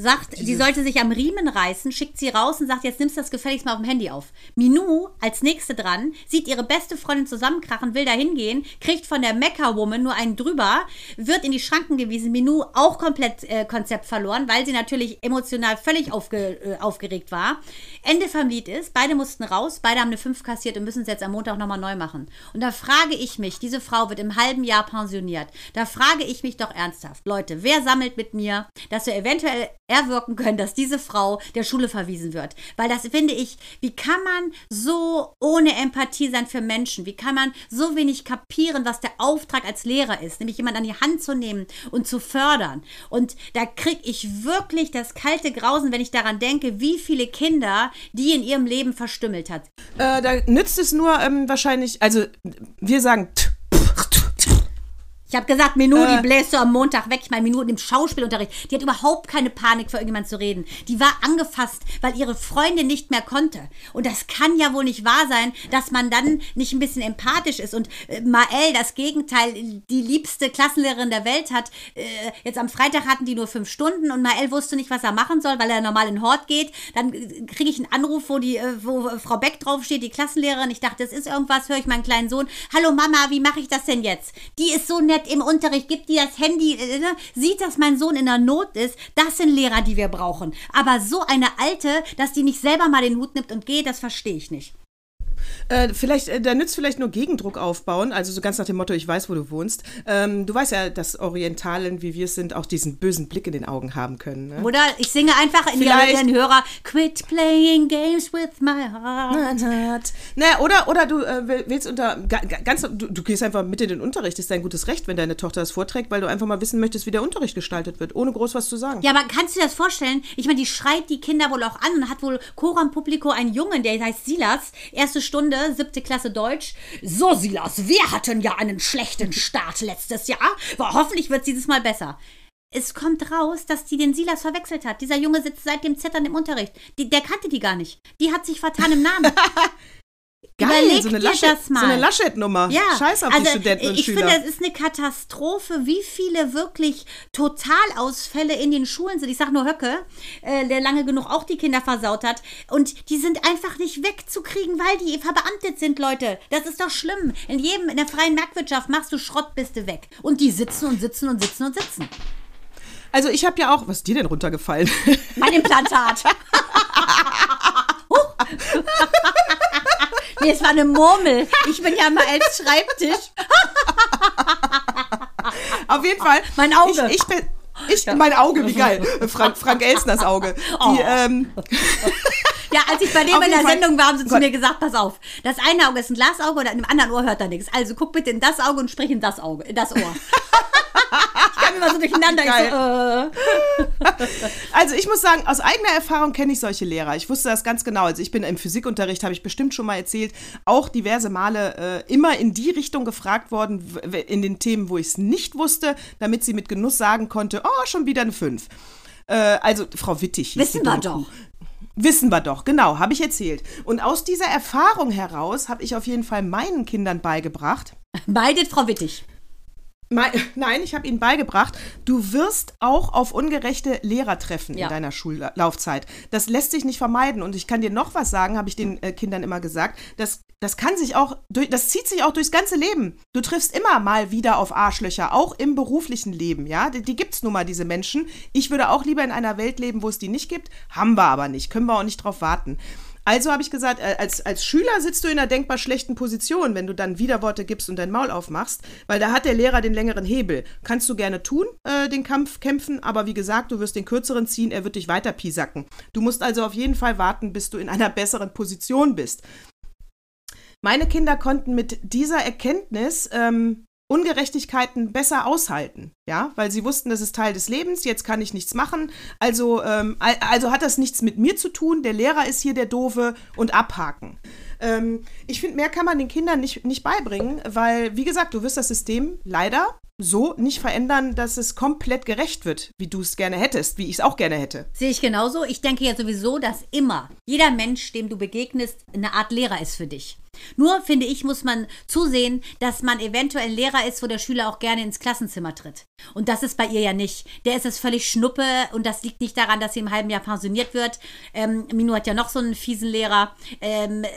Sagt, sie sollte sich am Riemen reißen, schickt sie raus und sagt, jetzt nimmst du das gefälligst mal auf dem Handy auf. Minou, als nächste dran, sieht ihre beste Freundin zusammenkrachen, will da hingehen, kriegt von der Mecha-Woman nur einen drüber, wird in die Schranken gewiesen. Minou auch komplett äh, Konzept verloren, weil sie natürlich emotional völlig aufge, äh, aufgeregt war. Ende vom Lied ist, beide mussten raus, beide haben eine 5 kassiert und müssen es jetzt am Montag nochmal neu machen. Und da frage ich mich, diese Frau wird im halben Jahr pensioniert. Da frage ich mich doch ernsthaft, Leute, wer sammelt mit mir, dass wir eventuell erwirken können, dass diese Frau der Schule verwiesen wird. Weil das finde ich, wie kann man so ohne Empathie sein für Menschen? Wie kann man so wenig kapieren, was der Auftrag als Lehrer ist? Nämlich jemand an die Hand zu nehmen und zu fördern. Und da kriege ich wirklich das kalte Grausen, wenn ich daran denke, wie viele Kinder die in ihrem Leben verstümmelt hat. Äh, da nützt es nur ähm, wahrscheinlich, also wir sagen t, Ich habe gesagt, Äh. die bläst du am Montag weg. Ich meine, Minou im Schauspielunterricht. Die hat überhaupt keine Panik, vor irgendjemand zu reden. Die war angefasst, weil ihre Freundin nicht mehr konnte. Und das kann ja wohl nicht wahr sein, dass man dann nicht ein bisschen empathisch ist. Und äh, Mael, das Gegenteil, die liebste Klassenlehrerin der Welt hat. Äh, jetzt am Freitag hatten die nur fünf Stunden und Mael wusste nicht, was er machen soll, weil er normal in Hort geht. Dann äh, kriege ich einen Anruf, wo, die, äh, wo Frau Beck draufsteht, die Klassenlehrerin. Ich dachte, das ist irgendwas, höre ich meinen kleinen Sohn. Hallo Mama, wie mache ich das denn jetzt? Die ist so nett im Unterricht, gibt die das Handy, äh, ne? sieht, dass mein Sohn in der Not ist. Das sind Lehrer, die wir brauchen. Aber so eine alte, dass die nicht selber mal den Hut nimmt und geht, das verstehe ich nicht. Äh, vielleicht, äh, da nützt vielleicht nur Gegendruck aufbauen, also so ganz nach dem Motto, ich weiß, wo du wohnst. Ähm, du weißt ja, dass Orientalen, wie wir es sind, auch diesen bösen Blick in den Augen haben können. Ne? Oder ich singe einfach in Vielleicht- ihren Hörer, quit playing games with my heart. Na, oder, oder du äh, will- willst unter ga- ga- ganz, du, du gehst einfach mit in den Unterricht, ist dein gutes Recht, wenn deine Tochter das vorträgt, weil du einfach mal wissen möchtest, wie der Unterricht gestaltet wird, ohne groß was zu sagen. Ja, aber kannst du dir das vorstellen? Ich meine, die schreit die Kinder wohl auch an und hat wohl Coram Publico einen Jungen, der heißt Silas, erste Stunde, siebte Klasse Deutsch. So, Silas, wir hatten ja einen schlechten Start letztes Jahr, aber hoffentlich wird es dieses Mal besser. Es kommt raus, dass die den Silas verwechselt hat. Dieser Junge sitzt seit dem Zittern im Unterricht. Die, der kannte die gar nicht. Die hat sich vertan im Namen. Überleg so eine dir Laschet- das mal. So eine Laschet-Nummer. Ja, Scheiß auf also, die Studenten und ich Schüler. finde, es ist eine Katastrophe, wie viele wirklich Totalausfälle in den Schulen sind. Ich sage nur Höcke, äh, der lange genug auch die Kinder versaut hat. Und die sind einfach nicht wegzukriegen, weil die verbeamtet sind, Leute. Das ist doch schlimm. In jedem, in der freien Marktwirtschaft machst du Schrott, bist du weg. Und die sitzen und sitzen und sitzen und sitzen. Also ich habe ja auch, was ist dir denn runtergefallen? Mein Implantat. Nee, es war eine Murmel. Ich bin ja mal als Schreibtisch. Auf jeden Fall. Mein Auge. Ich, ich bin. Ich, Mein Auge, wie geil. Frank, Frank Elsners Auge. Die, Oh. ähm, Ja, als ich bei dem in der Fall- Sendung war, haben sie zu Gott. mir gesagt, pass auf, das eine Auge ist ein Glasauge und in dem anderen Ohr hört er nichts. Also guck bitte in das Auge und sprich in das Auge, in das Ohr. kam immer so durcheinander. Ich so, äh. Also ich muss sagen, aus eigener Erfahrung kenne ich solche Lehrer. Ich wusste das ganz genau. Also ich bin im Physikunterricht, habe ich bestimmt schon mal erzählt, auch diverse Male äh, immer in die Richtung gefragt worden, in den Themen, wo ich es nicht wusste, damit sie mit Genuss sagen konnte, oh, schon wieder eine 5. Äh, also Frau Wittig hieß Wissen wir doch. Wissen wir doch, genau, habe ich erzählt. Und aus dieser Erfahrung heraus habe ich auf jeden Fall meinen Kindern beigebracht, Meidet Frau Wittig. Nein, ich habe ihnen beigebracht, du wirst auch auf ungerechte Lehrer treffen Ja. in deiner Schullaufzeit. Das lässt sich nicht vermeiden. Und ich kann dir noch was sagen, habe ich den äh, Kindern immer gesagt. Das, das kann sich auch, durch, das zieht sich auch durchs ganze Leben. Du triffst immer mal wieder auf Arschlöcher, auch im beruflichen Leben, ja. Die, die gibt's nun mal, diese Menschen. Ich würde auch lieber in einer Welt leben, wo es die nicht gibt. Haben wir aber nicht. Können wir auch nicht drauf warten. Also habe ich gesagt, äh, als, als Schüler sitzt du in einer denkbar schlechten Position, wenn du dann Widerworte gibst und dein Maul aufmachst, weil da hat der Lehrer den längeren Hebel. Kannst du gerne tun, äh, den Kampf kämpfen, aber wie gesagt, du wirst den kürzeren ziehen, er wird dich weiter piesacken. Du musst also auf jeden Fall warten, bis du in einer besseren Position bist. Meine Kinder konnten mit dieser Erkenntnis ähm, Ungerechtigkeiten besser aushalten, ja, weil sie wussten, das ist Teil des Lebens, jetzt kann ich nichts machen, also, ähm, also hat das nichts mit mir zu tun, der Lehrer ist hier der Doofe und abhaken. Ähm, ich finde, mehr kann man den Kindern nicht, nicht beibringen, weil, wie gesagt, du wirst das System leider so nicht verändern, dass es komplett gerecht wird, wie du es gerne hättest, wie ich es auch gerne hätte. Sehe ich genauso. Ich denke ja sowieso, dass immer jeder Mensch, dem du begegnest, eine Art Lehrer ist für dich. Nur, finde ich, muss man zusehen, dass man eventuell Lehrer ist, wo der Schüler auch gerne ins Klassenzimmer tritt. Und das ist bei ihr ja nicht. Der ist es völlig schnuppe und das liegt nicht daran, dass sie im halben Jahr pensioniert wird. Ähm, Minu hat ja noch so einen fiesen Lehrer. Ähm, äh,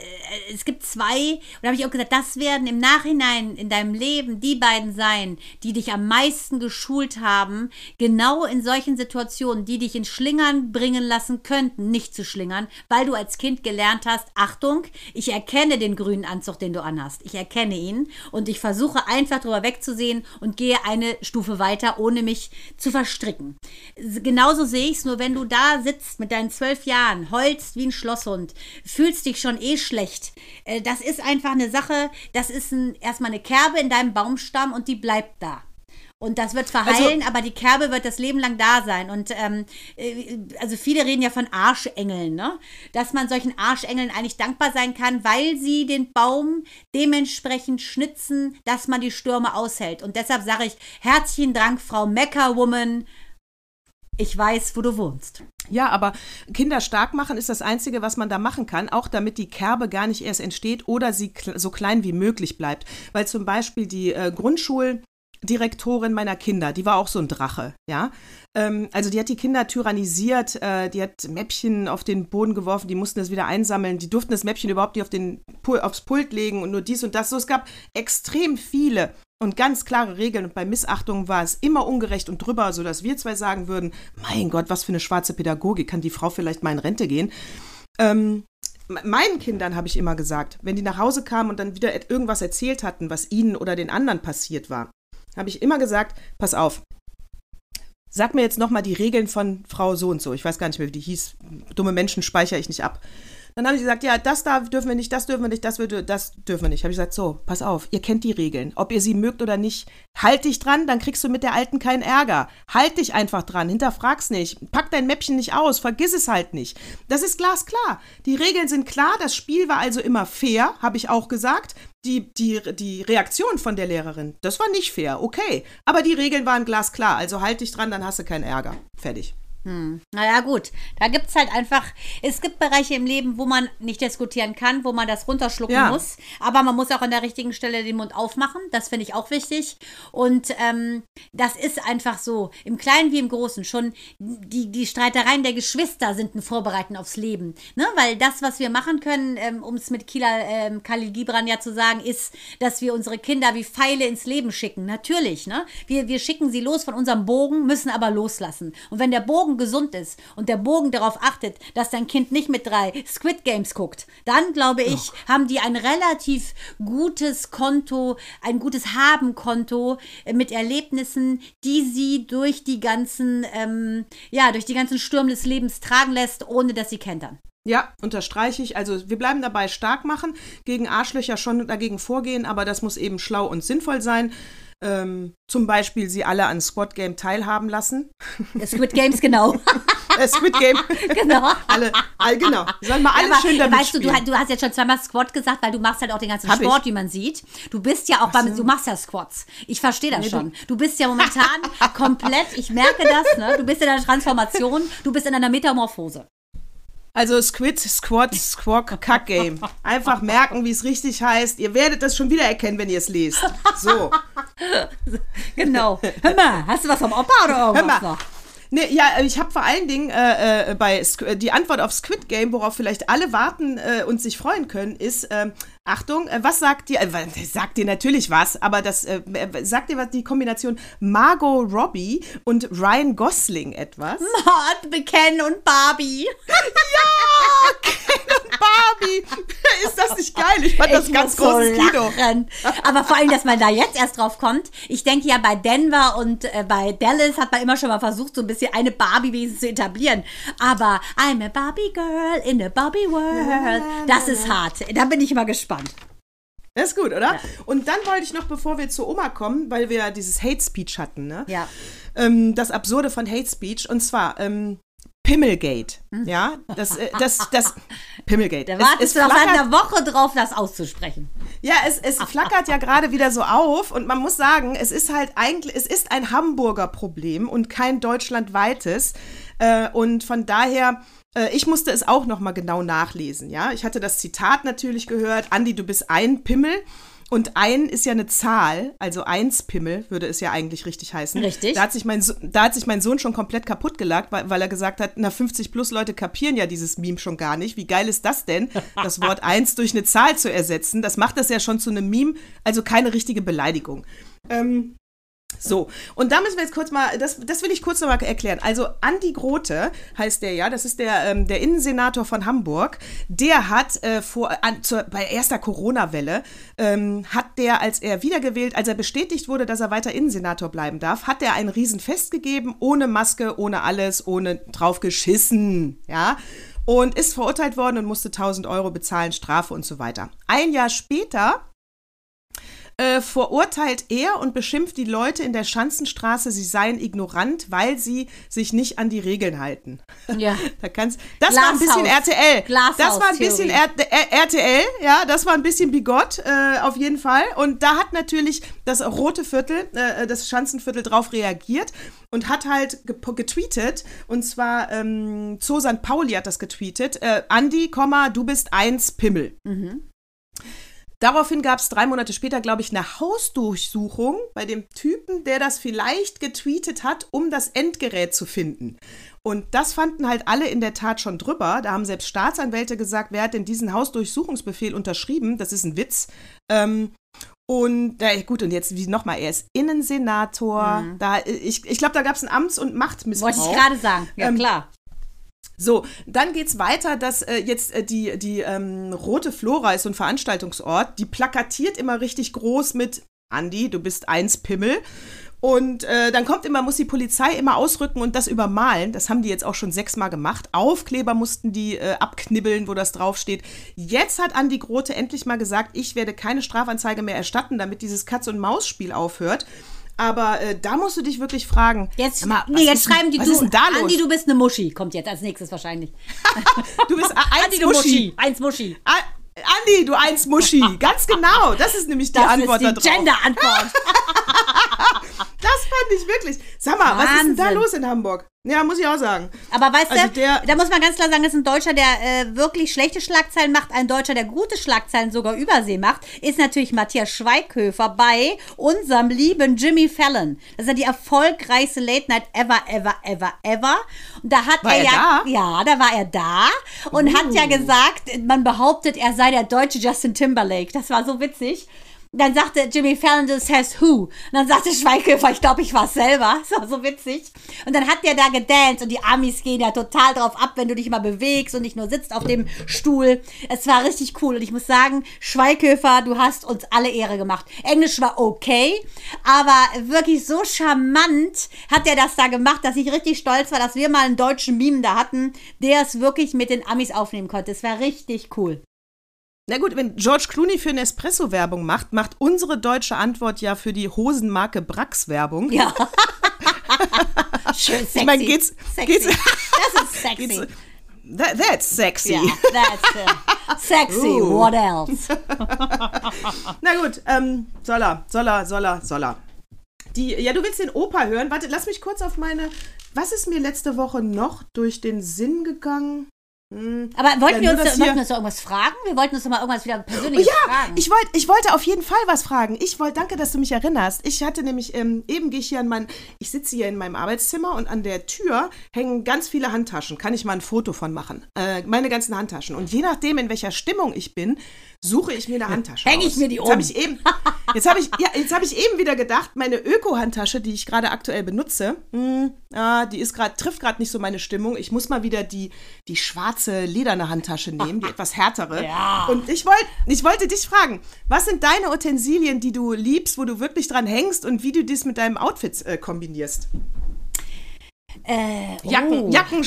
es gibt zwei, und da habe ich auch gesagt, das werden im Nachhinein in deinem Leben die beiden sein, die dich am meisten geschult haben, genau in solchen Situationen, die dich in Schlingern bringen lassen könnten, nicht zu schlingern, weil du als Kind gelernt hast, Achtung, ich erkenne den grünen grünen Anzug, den du anhast. Ich erkenne ihn und ich versuche einfach drüber wegzusehen und gehe eine Stufe weiter, ohne mich zu verstricken. Genauso sehe ich es, nur wenn du da sitzt mit deinen zwölf Jahren, heulst wie ein Schlosshund, fühlst dich schon eh schlecht. Äh, das ist einfach eine Sache, das ist ein, erstmal eine Kerbe in deinem Baumstamm und die bleibt da. Und das wird verheilen, also, aber die Kerbe wird das Leben lang da sein. Und ähm, äh, also viele reden ja von Arschengeln, ne? Dass man solchen Arschengeln eigentlich dankbar sein kann, weil sie den Baum dementsprechend schnitzen, dass man die Stürme aushält. Und deshalb sage ich herzlichen Dank, Frau Meckerwoman. Ich weiß, wo du wohnst. Ja, aber Kinder stark machen ist das Einzige, was man da machen kann, auch damit die Kerbe gar nicht erst entsteht oder sie so klein wie möglich bleibt. Weil zum Beispiel die äh, Grundschul- Direktorin meiner Kinder, die war auch so ein Drache, ja. Ähm, also die hat die Kinder tyrannisiert, äh, die hat Mäppchen auf den Boden geworfen, die mussten das wieder einsammeln, die durften das Mäppchen überhaupt nicht auf den, aufs Pult legen und nur dies und das. So, es gab extrem viele und ganz klare Regeln und bei Missachtung war es immer ungerecht und drüber, sodass wir zwei sagen würden, mein Gott, was für eine schwarze Pädagogik, kann die Frau vielleicht mal in Rente gehen? Ähm, meinen Kindern habe ich immer gesagt, wenn die nach Hause kamen und dann wieder irgendwas erzählt hatten, was ihnen oder den anderen passiert war, habe ich immer gesagt, pass auf, sag mir jetzt nochmal die Regeln von Frau so und so. Ich weiß gar nicht mehr, wie die hieß. Dumme Menschen speichere ich nicht ab. Dann habe ich gesagt, ja, das da dürfen wir nicht, das dürfen wir nicht, das, wir, das dürfen wir nicht. Habe ich gesagt, so, pass auf, ihr kennt die Regeln. Ob ihr sie mögt oder nicht, halt dich dran, dann kriegst du mit der Alten keinen Ärger. Halt dich einfach dran, hinterfrag's nicht, pack dein Mäppchen nicht aus, vergiss es halt nicht. Das ist glasklar. Die Regeln sind klar, das Spiel war also immer fair, habe ich auch gesagt. Die, die, die Reaktion von der Lehrerin, das war nicht fair, okay. Aber die Regeln waren glasklar, also halt dich dran, dann hast du keinen Ärger. Fertig. Hm. Naja, gut. Da gibt es halt einfach, es gibt Bereiche im Leben, wo man nicht diskutieren kann, wo man das runterschlucken ja. muss. Aber man muss auch an der richtigen Stelle den Mund aufmachen. Das finde ich auch wichtig. Und ähm, das ist einfach so, im Kleinen wie im Großen. Schon die, die Streitereien der Geschwister sind ein Vorbereiten aufs Leben. Ne? Weil das, was wir machen können, ähm, um es mit Kila ähm, Khalil Gibran ja zu sagen, ist, dass wir unsere Kinder wie Pfeile ins Leben schicken. Natürlich. Ne? Wir, wir schicken sie los von unserem Bogen, müssen aber loslassen. Und wenn der Bogen Bogen gesund ist und der Bogen darauf achtet, dass dein Kind nicht mit drei Squid Games guckt, dann glaube ich, oh. haben die ein relativ gutes Konto, ein gutes Habenkonto mit Erlebnissen, die sie durch die ganzen, ähm, ja, durch die ganzen Stürme des Lebens tragen lässt, ohne dass sie kentern. Ja, unterstreiche ich. Also wir bleiben dabei stark machen, gegen Arschlöcher schon dagegen vorgehen, aber das muss eben schlau und sinnvoll sein ähm, zum Beispiel sie alle an Squad Game teilhaben lassen. Squid Games, genau. Squid Game. genau. alle, all, genau. Sollen mal alle ja, schön damit Weißt du, du, du, hast jetzt schon zweimal Squad gesagt, weil du machst halt auch den ganzen Hab Sport, ich? wie man sieht. Du bist ja auch Ach beim, so. du machst ja Squats. Ich verstehe das nee, schon. Du bist ja momentan komplett, ich merke das, ne? Du bist in einer Transformation, du bist in einer Metamorphose. Also Squid, Squad, Squawk, Kack Game. Einfach merken, wie es richtig heißt. Ihr werdet das schon wieder erkennen, wenn ihr es lest. So. genau. Hör mal, hast du was vom Opa oder irgendwas Hör mal. noch? Nee, ja, ich habe vor allen Dingen äh, äh, bei Squ die Antwort auf Squid Game, worauf vielleicht alle warten äh, und sich freuen können, ist, ähm, Achtung, äh, was sagt dir, äh, sagt dir natürlich was, aber das äh, sagt dir was die Kombination Margot Robbie und Ryan Gosling etwas? Mord, Ken und Barbie. ja, und Barbie. fand das Ich ganz muss so großes Kino. lachen. Aber vor allem, dass man da jetzt erst drauf kommt. Ich denke ja, bei Denver und äh, bei Dallas hat man immer schon mal versucht, so ein bisschen eine Barbie-Wesen zu etablieren. Aber I'm a Barbie Girl in a Barbie World. Das ist hart. Da bin ich mal gespannt. Das ist gut, oder? Und dann wollte ich noch, bevor wir zu Oma kommen, weil wir ja dieses Hate Speech hatten, ne? Ja. Ähm, das Absurde von Hate Speech. Und zwar ähm, Pimmelgate. Ja, das, äh, das, das, Pimmelgate. Da wartest du noch seit flackert- einer Woche drauf, das auszusprechen. Ja, es, es flackert ja gerade wieder so auf und man muss sagen, es ist halt eigentlich, es ist ein Hamburger Problem und kein deutschlandweites. Äh, und von daher, äh, ich musste es auch nochmal genau nachlesen, ja. Ich hatte das Zitat natürlich gehört, Andi, du bist ein Pimmel. Und ein ist ja eine Zahl, also eins Pimmel würde es ja eigentlich richtig heißen. Richtig. Da hat sich mein, So- da hat sich mein Sohn schon komplett kaputt gelacht, weil, weil er gesagt hat, na 50 plus Leute kapieren ja dieses Meme schon gar nicht. Wie geil ist das denn, das Wort eins durch eine Zahl zu ersetzen? Das macht das ja schon zu einem Meme, also keine richtige Beleidigung. Ähm, so, und da müssen wir jetzt kurz mal, das, das will ich kurz nochmal erklären. Also Andi Grote heißt der ja, das ist der, ähm, der Innensenator von Hamburg. Der hat äh, vor, an, zur, bei erster Corona-Welle, ähm, hat der, als er wiedergewählt, als er bestätigt wurde, dass er weiter Innensenator bleiben darf, hat er ein Riesenfest gegeben, ohne Maske, ohne alles, ohne drauf geschissen, ja. Und ist verurteilt worden und musste 1000 Euro bezahlen, Strafe und so weiter. Ein Jahr später äh, verurteilt er und beschimpft die Leute in der Schanzenstraße, sie seien ignorant, weil sie sich nicht an die Regeln halten. Ja. Da kannst, das war ein bisschen Glashaus. RTL. das war ein bisschen R RTL, ja, das war ein bisschen bigott, äh, auf jeden Fall. Und da hat natürlich das rote Viertel, äh, das Schanzenviertel drauf reagiert und hat halt ge getweetet. Und zwar ähm, Zo St. Pauli hat das getweetet. Äh, Andi, du bist eins Pimmel. Daraufhin gab es drei Monate später, glaube ich, eine Hausdurchsuchung bei dem Typen, der das vielleicht getweetet hat, um das Endgerät zu finden. Und das fanden halt alle in der Tat schon drüber. Da haben selbst Staatsanwälte gesagt, wer hat denn diesen Hausdurchsuchungsbefehl unterschrieben? Das ist ein Witz. Ähm, und na, gut, und jetzt wie nochmal, er ist Innensenator. Da, ich ich glaube, da gab es einen Amts- und Machtmissbrauch. Wollte ich gerade sagen. Ja, Ähm, klar. So, dann geht's weiter, dass äh, jetzt äh, die, die ähm, Rote Flora ist so ein Veranstaltungsort, die plakatiert immer richtig groß mit Andi, du bist eins Pimmel. Und äh, dann kommt immer, muss die Polizei immer ausrücken und das übermalen. Das haben die jetzt auch schon sechsmal gemacht. Aufkleber mussten die äh, abknibbeln, wo das draufsteht. Jetzt hat Andi Grote endlich mal gesagt, ich werde keine Strafanzeige mehr erstatten, damit dieses Katz-und-Maus-Spiel aufhört. Aber äh, da musst du dich wirklich fragen. Jetzt, mal, nee, jetzt schreiben die, du? Andi, du bist eine Muschi. Kommt jetzt als nächstes wahrscheinlich. du bist a- eins Andi, du Muschi. Eins Muschi. A- Andi, du eins Muschi. Ganz genau. Das ist nämlich die Das Antwort ist die da drauf. Gender-Antwort. Das fand ich wirklich. Sag mal, was ist denn da Wahnsinn. los in Hamburg? Ja, muss ich auch sagen. Aber weißt Also du, der- da muss man ganz klar sagen, dass ein Deutscher, der äh, wirklich schlechte Schlagzeilen macht, ein Deutscher, der gute Schlagzeilen sogar übersee macht, ist natürlich Matthias Schweighöfer bei unserem lieben Jimmy Fallon. Das ist ja die erfolgreichste Late Night ever, ever, ever, ever. Und da hat War er, er ja, da? ja, da war er da und hat ja gesagt, man behauptet, er sei der deutsche Justin Timberlake. Das war so witzig. Dann sagte Jimmy Fallon, das says who? Und dann sagte Schweighöfer, ich glaube, ich war selber. Das war so witzig. Und dann hat der da gedanced und die Amis gehen ja total drauf ab, wenn du dich mal bewegst und nicht nur sitzt auf dem Stuhl. Es war richtig cool. Und ich muss sagen, Schweighöfer, du hast uns alle Ehre gemacht. Englisch war okay, aber wirklich so charmant hat er das da gemacht, dass ich richtig stolz war, dass wir mal einen deutschen Meme da hatten, der es wirklich mit den Amis aufnehmen konnte. Es war richtig cool. Na gut, wenn George Clooney für Nespresso Werbung macht, macht unsere deutsche Antwort ja für die Hosenmarke Brax Werbung. Ja. Schön sexy. Ich meine, geht's- sexy. geht's- das ist sexy. Geht's- That, that's sexy. ja, that's. Sexy, Uh. what else? Na gut, ähm, soll er, soll er, soll er, soll er. Die, ja, du willst den Opa hören. Warte, lass mich kurz auf meine. Was ist mir letzte Woche noch durch den Sinn gegangen? Hm. Aber wollten, wir uns, dass wollten uns doch irgendwas fragen? Wir wollten uns doch mal irgendwas wieder persönliches Ja, fragen. ich, wollt, ich wollte auf jeden Fall was fragen. Ich wollte, danke, dass du mich erinnerst. Ich hatte nämlich, ähm, eben gehe ich hier an mein, ich sitze hier in meinem Arbeitszimmer und an der Tür hängen ganz viele Handtaschen. Kann ich mal ein Foto von machen? Äh, meine ganzen Handtaschen. Und je nachdem, in welcher Stimmung ich bin, suche ich mir eine Handtasche Häng ich mir die jetzt um. Hab ich eben, jetzt habe ich, ja, jetzt habe ich eben wieder gedacht, meine Öko-Handtasche, die ich gerade aktuell benutze, mh, ah, die ist gerade, trifft gerade nicht so meine Stimmung. Ich muss mal wieder die, die schwarze lederne Handtasche nehmen, die etwas härtere. Ja. Und ich, wollt, ich wollte dich fragen, was sind deine Utensilien, die du liebst, wo du wirklich dran hängst und wie du dies mit deinem Outfit äh, kombinierst? Äh, Jacken, oh. Jacken,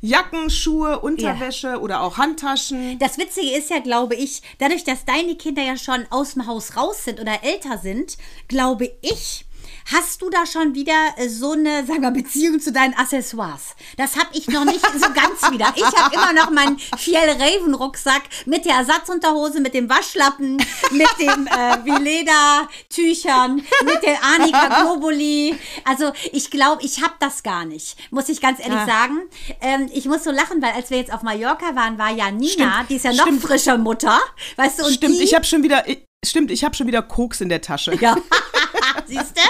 Jacken, Schuhe, Unterwäsche oder auch Handtaschen. Das Witzige ist ja, glaube ich, dadurch, dass deine Kinder ja schon aus dem Haus raus sind oder älter sind, glaube ich, hast du da schon wieder äh, so eine, sagen wir, Beziehung zu deinen Accessoires. Das habe ich noch nicht so ganz wieder. Ich habe immer noch meinen Fiel Raven Rucksack mit der Ersatzunterhose, mit dem Waschlappen, mit dem äh, Vileda Tüchern, mit der Anika Globuli. Also ich glaube, ich habe das gar nicht, muss ich ganz ehrlich Ah. sagen. Ähm, ich muss so lachen, weil als wir jetzt auf Mallorca waren, war ja Nina, Stimmt. die ist ja noch Stimmt. frischer Mutter, weißt du, und Stimmt, die, ich habe schon wieder, stimmt, ich habe schon wieder Koks in der Tasche. ja. Siehst du?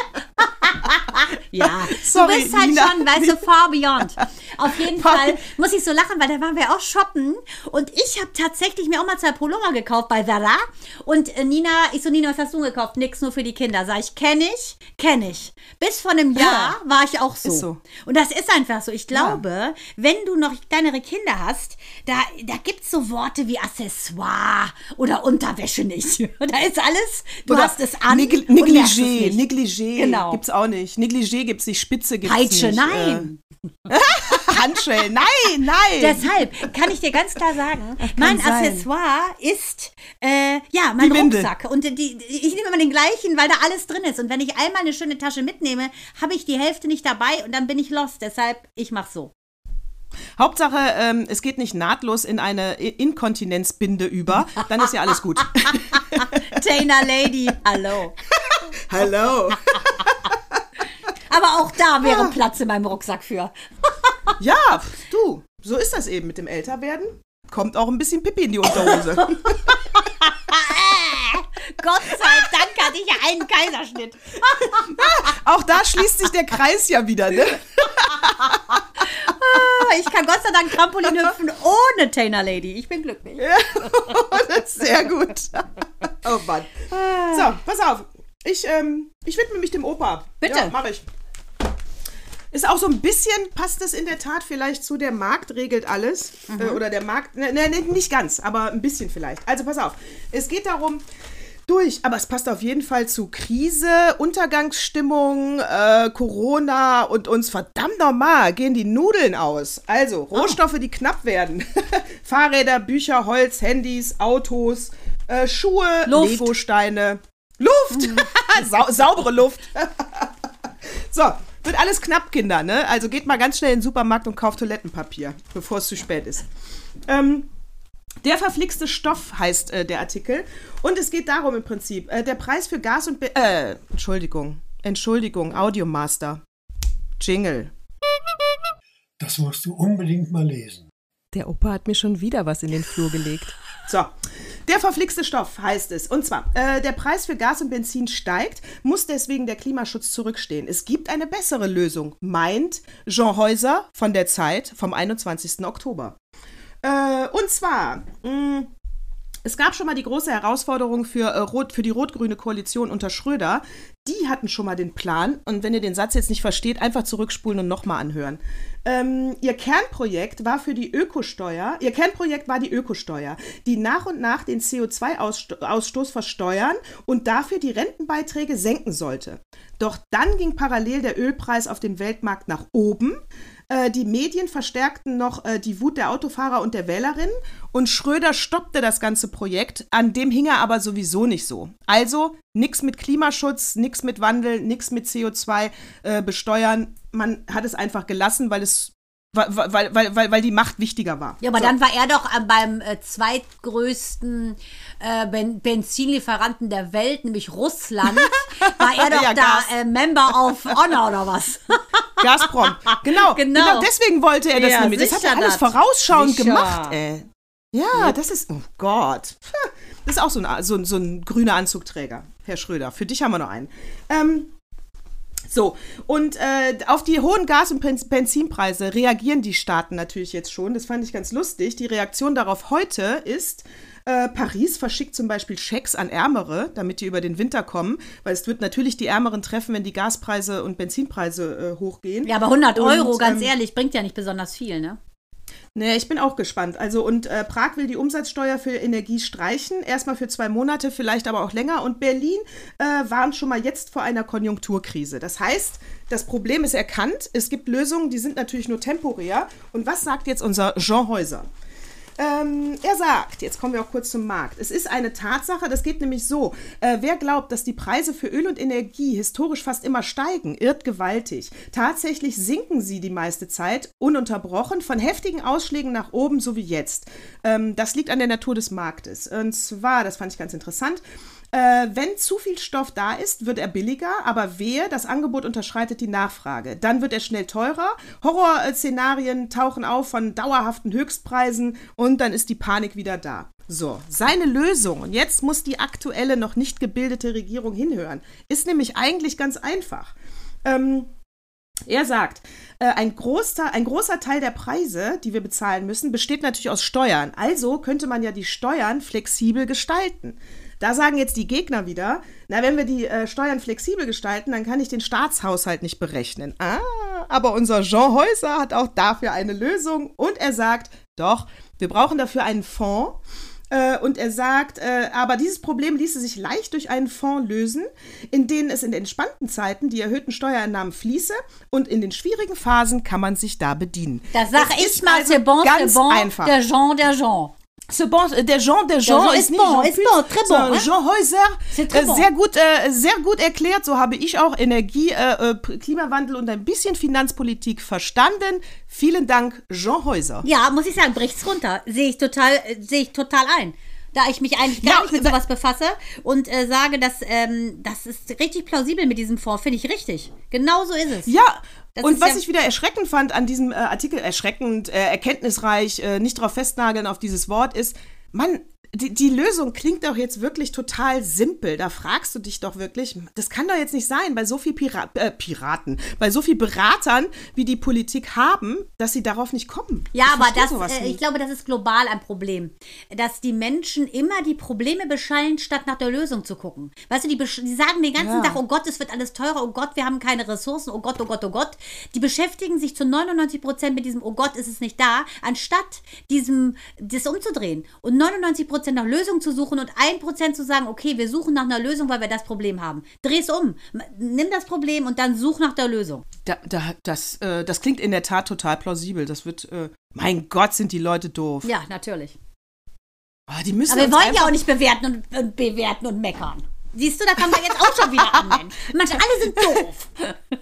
Ja, Sorry, du bist halt Nina. schon, weißt du, far beyond. Auf jeden Fall muss ich so lachen, weil da waren wir auch shoppen und ich habe tatsächlich mir auch mal zwei Pullover gekauft bei Zara und äh, Nina, ich so, Nina, was hast du gekauft? Nix, nur für die Kinder. Sag ich, kenne ich, kenne ich. Bis vor einem Jahr war ich auch so. So. Und das ist einfach so. Ich glaube, wenn du noch kleinere Kinder hast, da, da gibt es so Worte wie Accessoire oder Unterwäsche nicht. Da ist alles, du Oder hast es an es Negligé. Negligé Genau. gibt's auch nicht. Negligé gibt's nicht, Spitze gibt's Peitsche, nicht. nein. Handschellen, nein, nein. Deshalb kann ich dir ganz klar sagen, mein sein. Accessoire ist äh, ja mein. Rucksack. Und die, ich nehme immer den gleichen, weil da alles drin ist. Und wenn ich einmal eine schöne Tasche mitnehme, habe ich die Hälfte nicht dabei und dann bin ich lost. Deshalb, ich mache so. Hauptsache, ähm, es geht nicht nahtlos in eine Inkontinenzbinde über, dann ist ja alles gut. Tainer Lady, hallo. Hallo. Aber auch da wäre Platz in meinem Rucksack für. Ja, du, so ist das eben mit dem Älterwerden. Kommt auch ein bisschen Pipi in die Unterhose. Gott sei Dank hatte ich ja einen Kaiserschnitt. auch da schließt sich der Kreis ja wieder, ne? Ich kann Gott sei Dank Trampolin hüpfen ohne Tainer Lady. Ich bin glücklich. Sehr gut. Oh Mann. So, pass auf. Ich, ähm, ich widme mich dem Opa. Bitte. Ja, mach ich. Ist auch so ein bisschen, passt es in der Tat vielleicht zu der Markt regelt alles. Mhm. Äh, oder der Markt, ne, ne, ne, nicht ganz, aber ein bisschen vielleicht. Also pass auf. Es geht darum, durch, aber es passt auf jeden Fall zu Krise, Untergangsstimmung, äh, Corona und uns verdammt normal gehen die Nudeln aus. Also Rohstoffe, die knapp werden. Fahrräder, Bücher, Holz, Handys, Autos, äh, Schuhe, Luft. Legosteine. Luft! Sau saubere Luft. so, wird alles knapp, Kinder, ne? Also geht mal ganz schnell in den Supermarkt und kauft Toilettenpapier, bevor es zu spät ist. Ähm, der verflixte Stoff heißt äh, der Artikel. Und es geht darum im Prinzip, äh, der Preis für Gas und... Be äh, Entschuldigung. Entschuldigung, Audiomaster. Jingle. Das musst du unbedingt mal lesen. Der Opa hat mir schon wieder was in den Flur gelegt. So, der verflixte Stoff heißt es. Und zwar, äh, der Preis für Gas und Benzin steigt, muss deswegen der Klimaschutz zurückstehen. Es gibt eine bessere Lösung, meint Jean Häuser von der Zeit vom 21. Oktober. Äh, und zwar, mh, es gab schon mal die große Herausforderung für, äh, Rot, für die rot-grüne Koalition unter Schröder. Die hatten schon mal den Plan. Und wenn ihr den Satz jetzt nicht versteht, einfach zurückspulen und nochmal anhören. Ähm, ihr Kernprojekt war für die Ökosteuer. Ihr Kernprojekt war die Ökosteuer, die nach und nach den CO2-Ausstoß versteuern und dafür die Rentenbeiträge senken sollte. Doch dann ging parallel der Ölpreis auf dem Weltmarkt nach oben. Äh, die Medien verstärkten noch äh, die Wut der Autofahrer und der Wählerinnen und Schröder stoppte das ganze Projekt, an dem hing er aber sowieso nicht so. Also nichts mit Klimaschutz, nichts mit Wandel, nichts mit CO2 äh, besteuern. Man hat es einfach gelassen, weil es weil, weil, weil, weil, die Macht wichtiger war. Ja, aber So. dann war er doch äh, beim äh, zweitgrößten äh, ben Benzinlieferanten der Welt, nämlich Russland, war er doch Ja, da äh, Member of Honor oder was? Gazprom. Genau, Genau. genau. deswegen wollte er das Ja, nämlich. Das hat er alles vorausschauend Sicher. gemacht, ey. Ja, das ist, oh Gott. Das ist auch so ein, so, ein- so ein grüner Anzugträger, Herr Schröder. Für dich haben wir noch einen. Ähm, so, und äh, auf die hohen Gas- und Benz- Benzinpreise reagieren die Staaten natürlich jetzt schon. Das fand ich ganz lustig. Die Reaktion darauf heute ist, Äh, Paris verschickt zum Beispiel Schecks an Ärmere, damit die über den Winter kommen, weil es wird natürlich die Ärmeren treffen, wenn die Gaspreise und Benzinpreise äh, hochgehen. Ja, aber 100 Euro, Und, ganz ähm, ehrlich, bringt ja nicht besonders viel, ne? Nee, ich bin auch gespannt. Also, und äh, Prag will die Umsatzsteuer für Energie streichen. Erstmal für zwei Monate, vielleicht aber auch länger. Und Berlin äh, warnt schon mal jetzt vor einer Konjunkturkrise. Das heißt, das Problem ist erkannt. Es gibt Lösungen, die sind natürlich nur temporär. Und was sagt jetzt unser Jean Häuser? Ähm, er sagt, jetzt kommen wir auch kurz zum Markt. Es ist eine Tatsache, das geht nämlich so. Äh, wer glaubt, dass die Preise für Öl und Energie historisch fast immer steigen, irrt gewaltig. Tatsächlich sinken sie die meiste Zeit ununterbrochen, von heftigen Ausschlägen nach oben, so wie jetzt. Ähm, das liegt an der Natur des Marktes. Und zwar, das fand ich ganz interessant, äh, wenn zu viel Stoff da ist, wird er billiger, aber wehe, das Angebot unterschreitet die Nachfrage. Dann wird er schnell teurer. Horrorszenarien tauchen auf von dauerhaften Höchstpreisen und dann ist die Panik wieder da. So, seine Lösung, und jetzt muss die aktuelle, noch nicht gebildete Regierung hinhören, ist nämlich eigentlich ganz einfach. Ähm, er sagt, äh, ein, großer, ein großer Teil der Preise, die wir bezahlen müssen, besteht natürlich aus Steuern. Also könnte man ja die Steuern flexibel gestalten. Da sagen jetzt die Gegner wieder, na, wenn wir die äh, Steuern flexibel gestalten, dann kann ich den Staatshaushalt nicht berechnen. Ah, aber unser Jean Häuser hat auch dafür eine Lösung und er sagt, doch, wir brauchen dafür einen Fonds. Äh, und er sagt, äh, aber dieses Problem ließe sich leicht durch einen Fonds lösen, in denen es in entspannten Zeiten die erhöhten Steuereinnahmen fließe und in den schwierigen Phasen kann man sich da bedienen. Das sag Das ich ist mal, also c'est bon, c'est bon, einfach. der Jean, der Jean. Ce bon, der Jean, der Jean, Jean ist nicht bon, Jean ist bon, très bon, sondern hein? Jean Häuser. C'est très bon. sehr gut, äh, sehr gut erklärt. So habe ich auch Energie, äh, äh, Klimawandel und ein bisschen Finanzpolitik verstanden. Vielen Dank, Jean Häuser. Ja, muss ich sagen, bricht's runter. Sehe ich total, äh, sehe ich total ein. Da ich mich eigentlich gar Ja, nicht mit sowas befasse und äh, sage, dass ähm, das ist richtig plausibel mit diesem Fonds, finde ich richtig. Genau so ist es. Ja, Das und was ja- ich wieder erschreckend fand an diesem äh, Artikel, erschreckend, äh, erkenntnisreich, äh, nicht drauf festnageln auf dieses Wort, ist, Mann, die, die Lösung klingt doch jetzt wirklich total simpel. Da fragst du dich doch wirklich, das kann doch jetzt nicht sein, bei so viel Pira äh, Piraten, bei so viel Beratern, wie die Politik haben, dass sie darauf nicht kommen. Ja, Ich aber das, äh, ich glaube, das ist global ein Problem. Dass die Menschen immer die Probleme beschallen, statt nach der Lösung zu gucken. Weißt du, die, die sagen den ganzen Ja. Tag, oh Gott, es wird alles teurer, oh Gott, wir haben keine Ressourcen, oh Gott, oh Gott, oh Gott. Die beschäftigen sich zu 99 Prozent mit diesem, oh Gott, ist es nicht da, anstatt diesem, das umzudrehen und 99 Prozent nach Lösungen zu suchen und 1 Prozent zu sagen, okay, wir suchen nach einer Lösung, weil wir das Problem haben. Dreh es um. Nimm das Problem und dann such nach der Lösung. Da, da, das, äh, das klingt in der Tat total plausibel. Das wird, äh, mein Gott, sind die Leute doof. Ja, natürlich. Ah, die müssen Aber wir wollen ja auch nicht bewerten und, und bewerten und meckern. Siehst du, da kommen wir jetzt auch schon wieder an, Mensch. Manche, alle sind doof.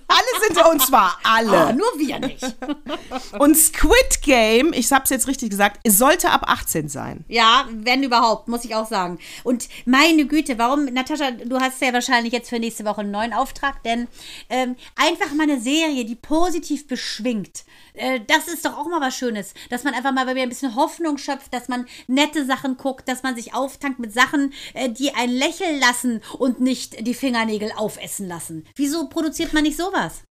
Alle sind, und zwar alle. Aber nur wir nicht. Und Squid Game, ich hab's jetzt richtig gesagt, es sollte ab 18 sein. Ja, wenn überhaupt, muss ich auch sagen. Und meine Güte, warum, Natascha, du hast ja wahrscheinlich jetzt für nächste Woche einen neuen Auftrag, denn ähm, einfach mal eine Serie, die positiv beschwingt. Äh, das ist doch auch mal was Schönes, dass man einfach mal wieder ein bisschen Hoffnung schöpft, dass man nette Sachen guckt, dass man sich auftankt mit Sachen, äh, die einen lächeln lassen und nicht die Fingernägel aufessen lassen. Wieso produziert man nicht sowas?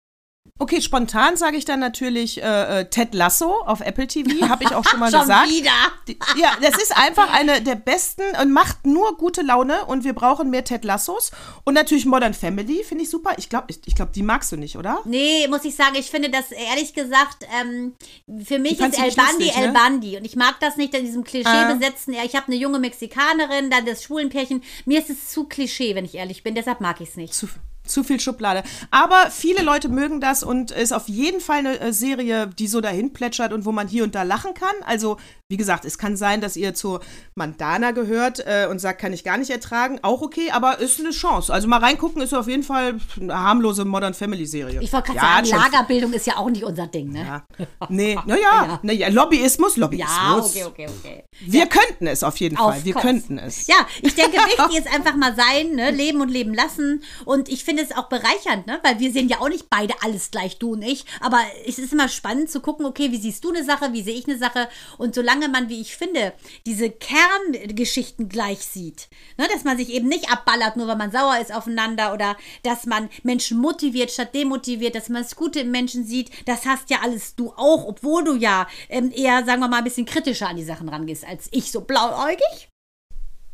Okay, spontan sage ich dann natürlich äh, äh, Ted Lasso auf Apple TV, habe ich auch schon mal Schon gesagt. wieder. Die- Ja, das ist einfach eine der besten und macht nur gute Laune und wir brauchen mehr Ted Lassos. Und natürlich Modern Family, finde ich super. Ich glaube, ich, ich glaub, die magst du nicht, oder? Nee, muss ich sagen, ich finde das ehrlich gesagt, ähm, für mich ist El Bandi lustig, El ne? Bandi. Und ich mag das nicht in diesem Klischee Ah. besetzen. Ja, ich habe eine junge Mexikanerin, dann das Schwulenpärchen. Mir ist es zu Klischee, wenn ich ehrlich bin. Deshalb mag ich es nicht. Zu, zu viel Schublade. Aber viele Leute mögen das und ist auf jeden Fall eine äh, Serie, die so dahin plätschert und wo man hier und da lachen kann. Also, wie gesagt, es kann sein, dass ihr zur Mandana gehört äh, und sagt, kann ich gar nicht ertragen. Auch okay, aber ist eine Chance. Also mal reingucken ist auf jeden Fall eine harmlose Modern Family Serie. Ich wollte gerade Ja, sagen, Lagerbildung ist ja auch nicht unser Ding, ne? Ja. Nee, naja, na ja, Lobbyismus, Lobbyismus. Ja, okay, okay, okay. Wir könnten es auf jeden Fall. Wir course. könnten es. Ja, ich denke, wichtig ist einfach mal sein, ne? leben und leben lassen. Und ich finde es auch bereichernd, ne? weil wir sehen ja auch nicht beide alles gleich, du und ich. Aber es ist immer spannend zu gucken, okay, wie siehst du eine Sache, wie sehe ich eine Sache. Und solange man, wie ich finde, diese Kerngeschichten gleich sieht, ne? dass man sich eben nicht abballert, nur weil man sauer ist aufeinander oder dass man Menschen motiviert statt demotiviert, dass man das Gute im Menschen sieht, das hast ja alles du auch, obwohl du ja ähm, eher, sagen wir mal, ein bisschen kritischer an die Sachen rangehst als ich, so blauäugig.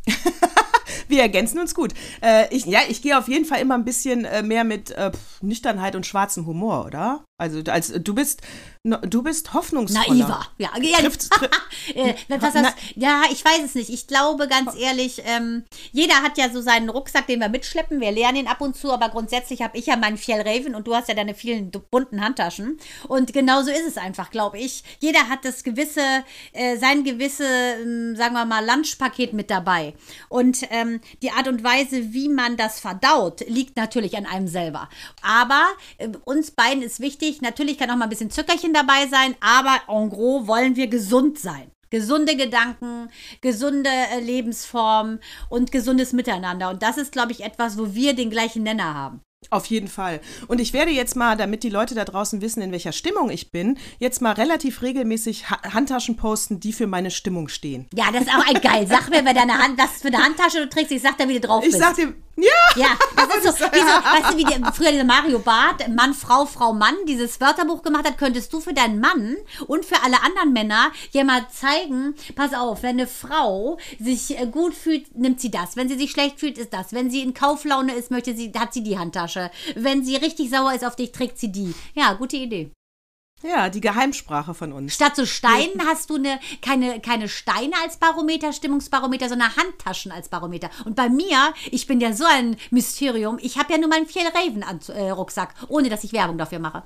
Wir ergänzen uns gut. Äh, ich, ja, ich gehe auf jeden Fall immer ein bisschen äh, mehr mit äh, Nüchternheit und schwarzem Humor, oder? Also als du bist du bist hoffnungsvoller. Naiver. Ja, ja. Trifft, tri äh, was das, ja, ich weiß es nicht. Ich glaube ganz ehrlich, ähm, jeder hat ja so seinen Rucksack, den wir mitschleppen. Wir lernen ihn ab und zu, aber grundsätzlich habe ich ja meinen Fjellraven und du hast ja deine vielen bunten Handtaschen. Und genauso ist es einfach, glaube ich. Jeder hat das gewisse, äh, sein gewisse, äh, sagen wir mal, Lunchpaket mit dabei. Und ähm, die Art und Weise, wie man das verdaut, liegt natürlich an einem selber. Aber äh, uns beiden ist wichtig, wichtig. Natürlich kann auch mal ein bisschen Zuckerchen dabei sein, aber en gros wollen wir gesund sein. Gesunde Gedanken, gesunde äh, Lebensform und gesundes Miteinander. Und das ist, glaube ich, etwas, wo wir den gleichen Nenner haben. Auf jeden Fall. Und ich werde jetzt mal, damit die Leute da draußen wissen, in welcher Stimmung ich bin, jetzt mal relativ regelmäßig ha Handtaschen posten, die für meine Stimmung stehen. Ja, das ist auch ein geil. Sag mir, wer deine Hand, was für eine Handtasche du trägst. Ich sag dir, wie du drauf bist. Ich sag dir, ja! Ja, das ist so, wie so weißt du, wie die, früher dieser Mario Barth, Mann, Frau, Frau, Mann, dieses Wörterbuch gemacht hat, könntest du für deinen Mann und für alle anderen Männer ja mal zeigen, pass auf, wenn eine Frau sich äh, gut fühlt, nimmt sie das. Wenn sie sich schlecht fühlt, ist das. Wenn sie in Kauflaune ist, möchte sie, hat sie die Handtasche. Wenn sie richtig sauer ist auf dich, trägt sie die. Ja, gute Idee. Ja, die Geheimsprache von uns. Statt zu Steinen hast du eine, keine, keine Steine als Barometer, Stimmungsbarometer, sondern Handtaschen als Barometer. Und bei mir, ich bin ja so ein Mysterium, ich habe ja nur meinen Fjellraven-Rucksack, ohne dass ich Werbung dafür mache.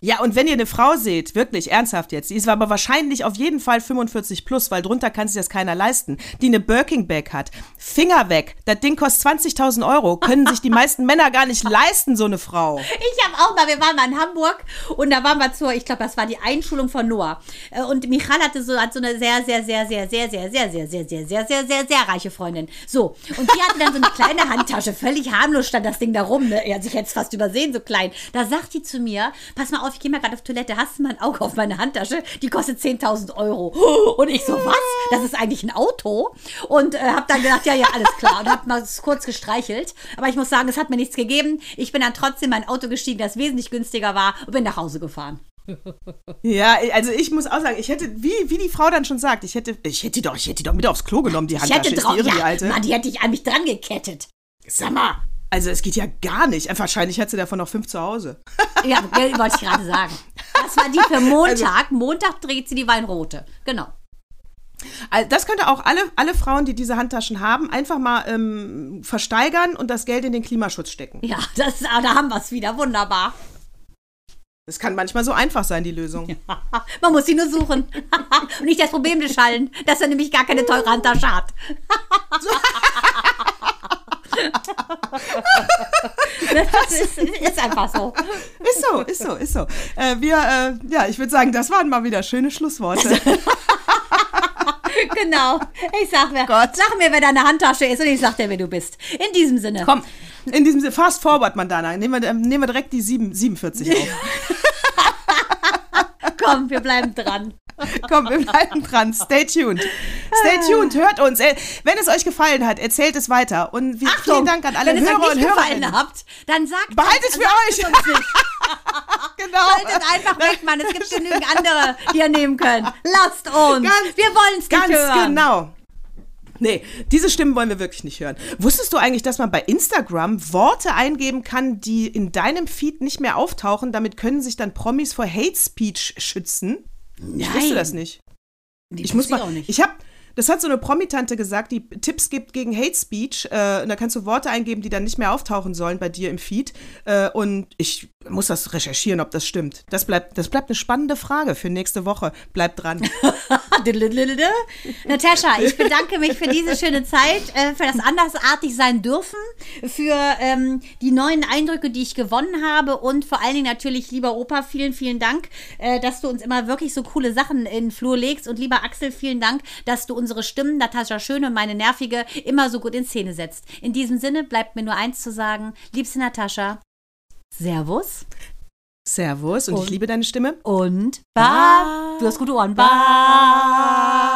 Ja, und wenn ihr eine Frau seht, wirklich ernsthaft jetzt, die ist aber wahrscheinlich auf jeden Fall 45 plus, weil drunter kann sich das keiner leisten, die eine Birking Bag hat, Finger weg, das Ding kostet 20.000 Euro, können sich die meisten Männer gar nicht leisten, so eine Frau. Ich habe auch mal, wir waren mal in Hamburg und da waren wir zur, ich glaube, das war die Einschulung von Noah. Und Michal hatte so, hat so eine sehr, sehr, sehr, sehr, sehr, sehr, sehr, sehr, sehr, sehr, sehr, sehr, sehr, sehr reiche Freundin. So, und die hatte dann so eine kleine Handtasche, völlig harmlos stand das Ding da rum, ne? Er hat sich jetzt fast übersehen, so klein. Da sagt die zu mir, pass mal auf, ich gehe mal gerade auf Toilette, hast du mal ein Auge auf meine Handtasche? Die kostet 10.000 Euro. Und ich so, was? Das ist eigentlich ein Auto? Und äh, habe dann gedacht, ja, ja, alles klar. Und habe mal kurz gestreichelt. Aber ich muss sagen, es hat mir nichts gegeben. Ich bin dann trotzdem in mein Auto gestiegen, das wesentlich günstiger war und bin nach Hause gefahren. Ja, also ich muss auch sagen, ich hätte, wie, wie die Frau dann schon sagt, ich hätte, ich hätte die doch, ich hätte die doch mit aufs Klo genommen, die Handtasche. Ich hätte drauf, ja, die alte. Mann, die hätte ich an mich dran gekettet. Sag mal. Also es geht ja gar nicht. Wahrscheinlich hat sie davon noch fünf zu Hause. Ja, wollte ich gerade sagen. Das war die für Montag. Also, Montag dreht sie die Weinrote. Genau. Also das könnte auch alle, alle Frauen, die diese Handtaschen haben, einfach mal ähm, versteigern und das Geld in den Klimaschutz stecken. Ja, das, ah, da haben wir es wieder. Wunderbar. Das kann manchmal so einfach sein, die Lösung. Ja, man muss sie nur suchen. und nicht das Problem beschallen, dass er nämlich gar keine teure Handtasche hat. Das ist, ist, einfach so. Ist so, ist so, ist so. Äh, wir, äh, ja, ich würde sagen, das waren mal wieder schöne Schlussworte. genau. Ich sag mir, Gott. sag mir, wer deine Handtasche ist und ich sag dir, wer du bist. In diesem Sinne. Komm, in diesem Sinne, fast forward, Mandana. Nehmen wir, nehmen wir direkt die 7, 47 auf. Komm, wir bleiben dran. Komm, wir bleiben dran. Stay tuned. Stay tuned, hört uns. Äh, wenn es euch gefallen hat, erzählt es weiter. Und wir, Achtung, vielen Dank an alle wenn Hörer es euch nicht und gefallen habt, dann sagt Behaltet es für euch. Nicht. genau. Haltet einfach weg, Mann. Es gibt genügend andere, die ihr nehmen könnt. Lasst uns. Ganz, wir wollen es nicht hören. Ganz genau. Nee, diese Stimmen wollen wir wirklich nicht hören. Wusstest du eigentlich, dass man bei Instagram Worte eingeben kann, die in deinem Feed nicht mehr auftauchen? Damit können sich dann Promis vor Hate Speech schützen? Nein. Ich wusste das nicht. Die ich muss mal. Auch nicht. Ich habe das hat so eine Promitante gesagt, die Tipps gibt gegen Hate Speech. Äh, und da kannst du Worte eingeben, die dann nicht mehr auftauchen sollen bei dir im Feed. Äh, und ich muss das recherchieren, ob das stimmt. Das bleibt, das bleibt eine spannende Frage für nächste Woche. Bleib dran. Natascha, ich bedanke mich für diese schöne Zeit, äh, für das andersartig sein dürfen, für ähm, die neuen Eindrücke, die ich gewonnen habe und vor allen Dingen natürlich, lieber Opa, vielen, vielen Dank, äh, dass du uns immer wirklich so coole Sachen in den Flur legst. Und lieber Axel, vielen Dank, dass du uns unsere Stimmen, Natascha Schön und meine Nervige, immer so gut in Szene setzt. In diesem Sinne bleibt mir nur eins zu sagen. Liebste Natascha, Servus. Servus und, und ich liebe deine Stimme. Und Ba. Du hast gute Ohren. Ba.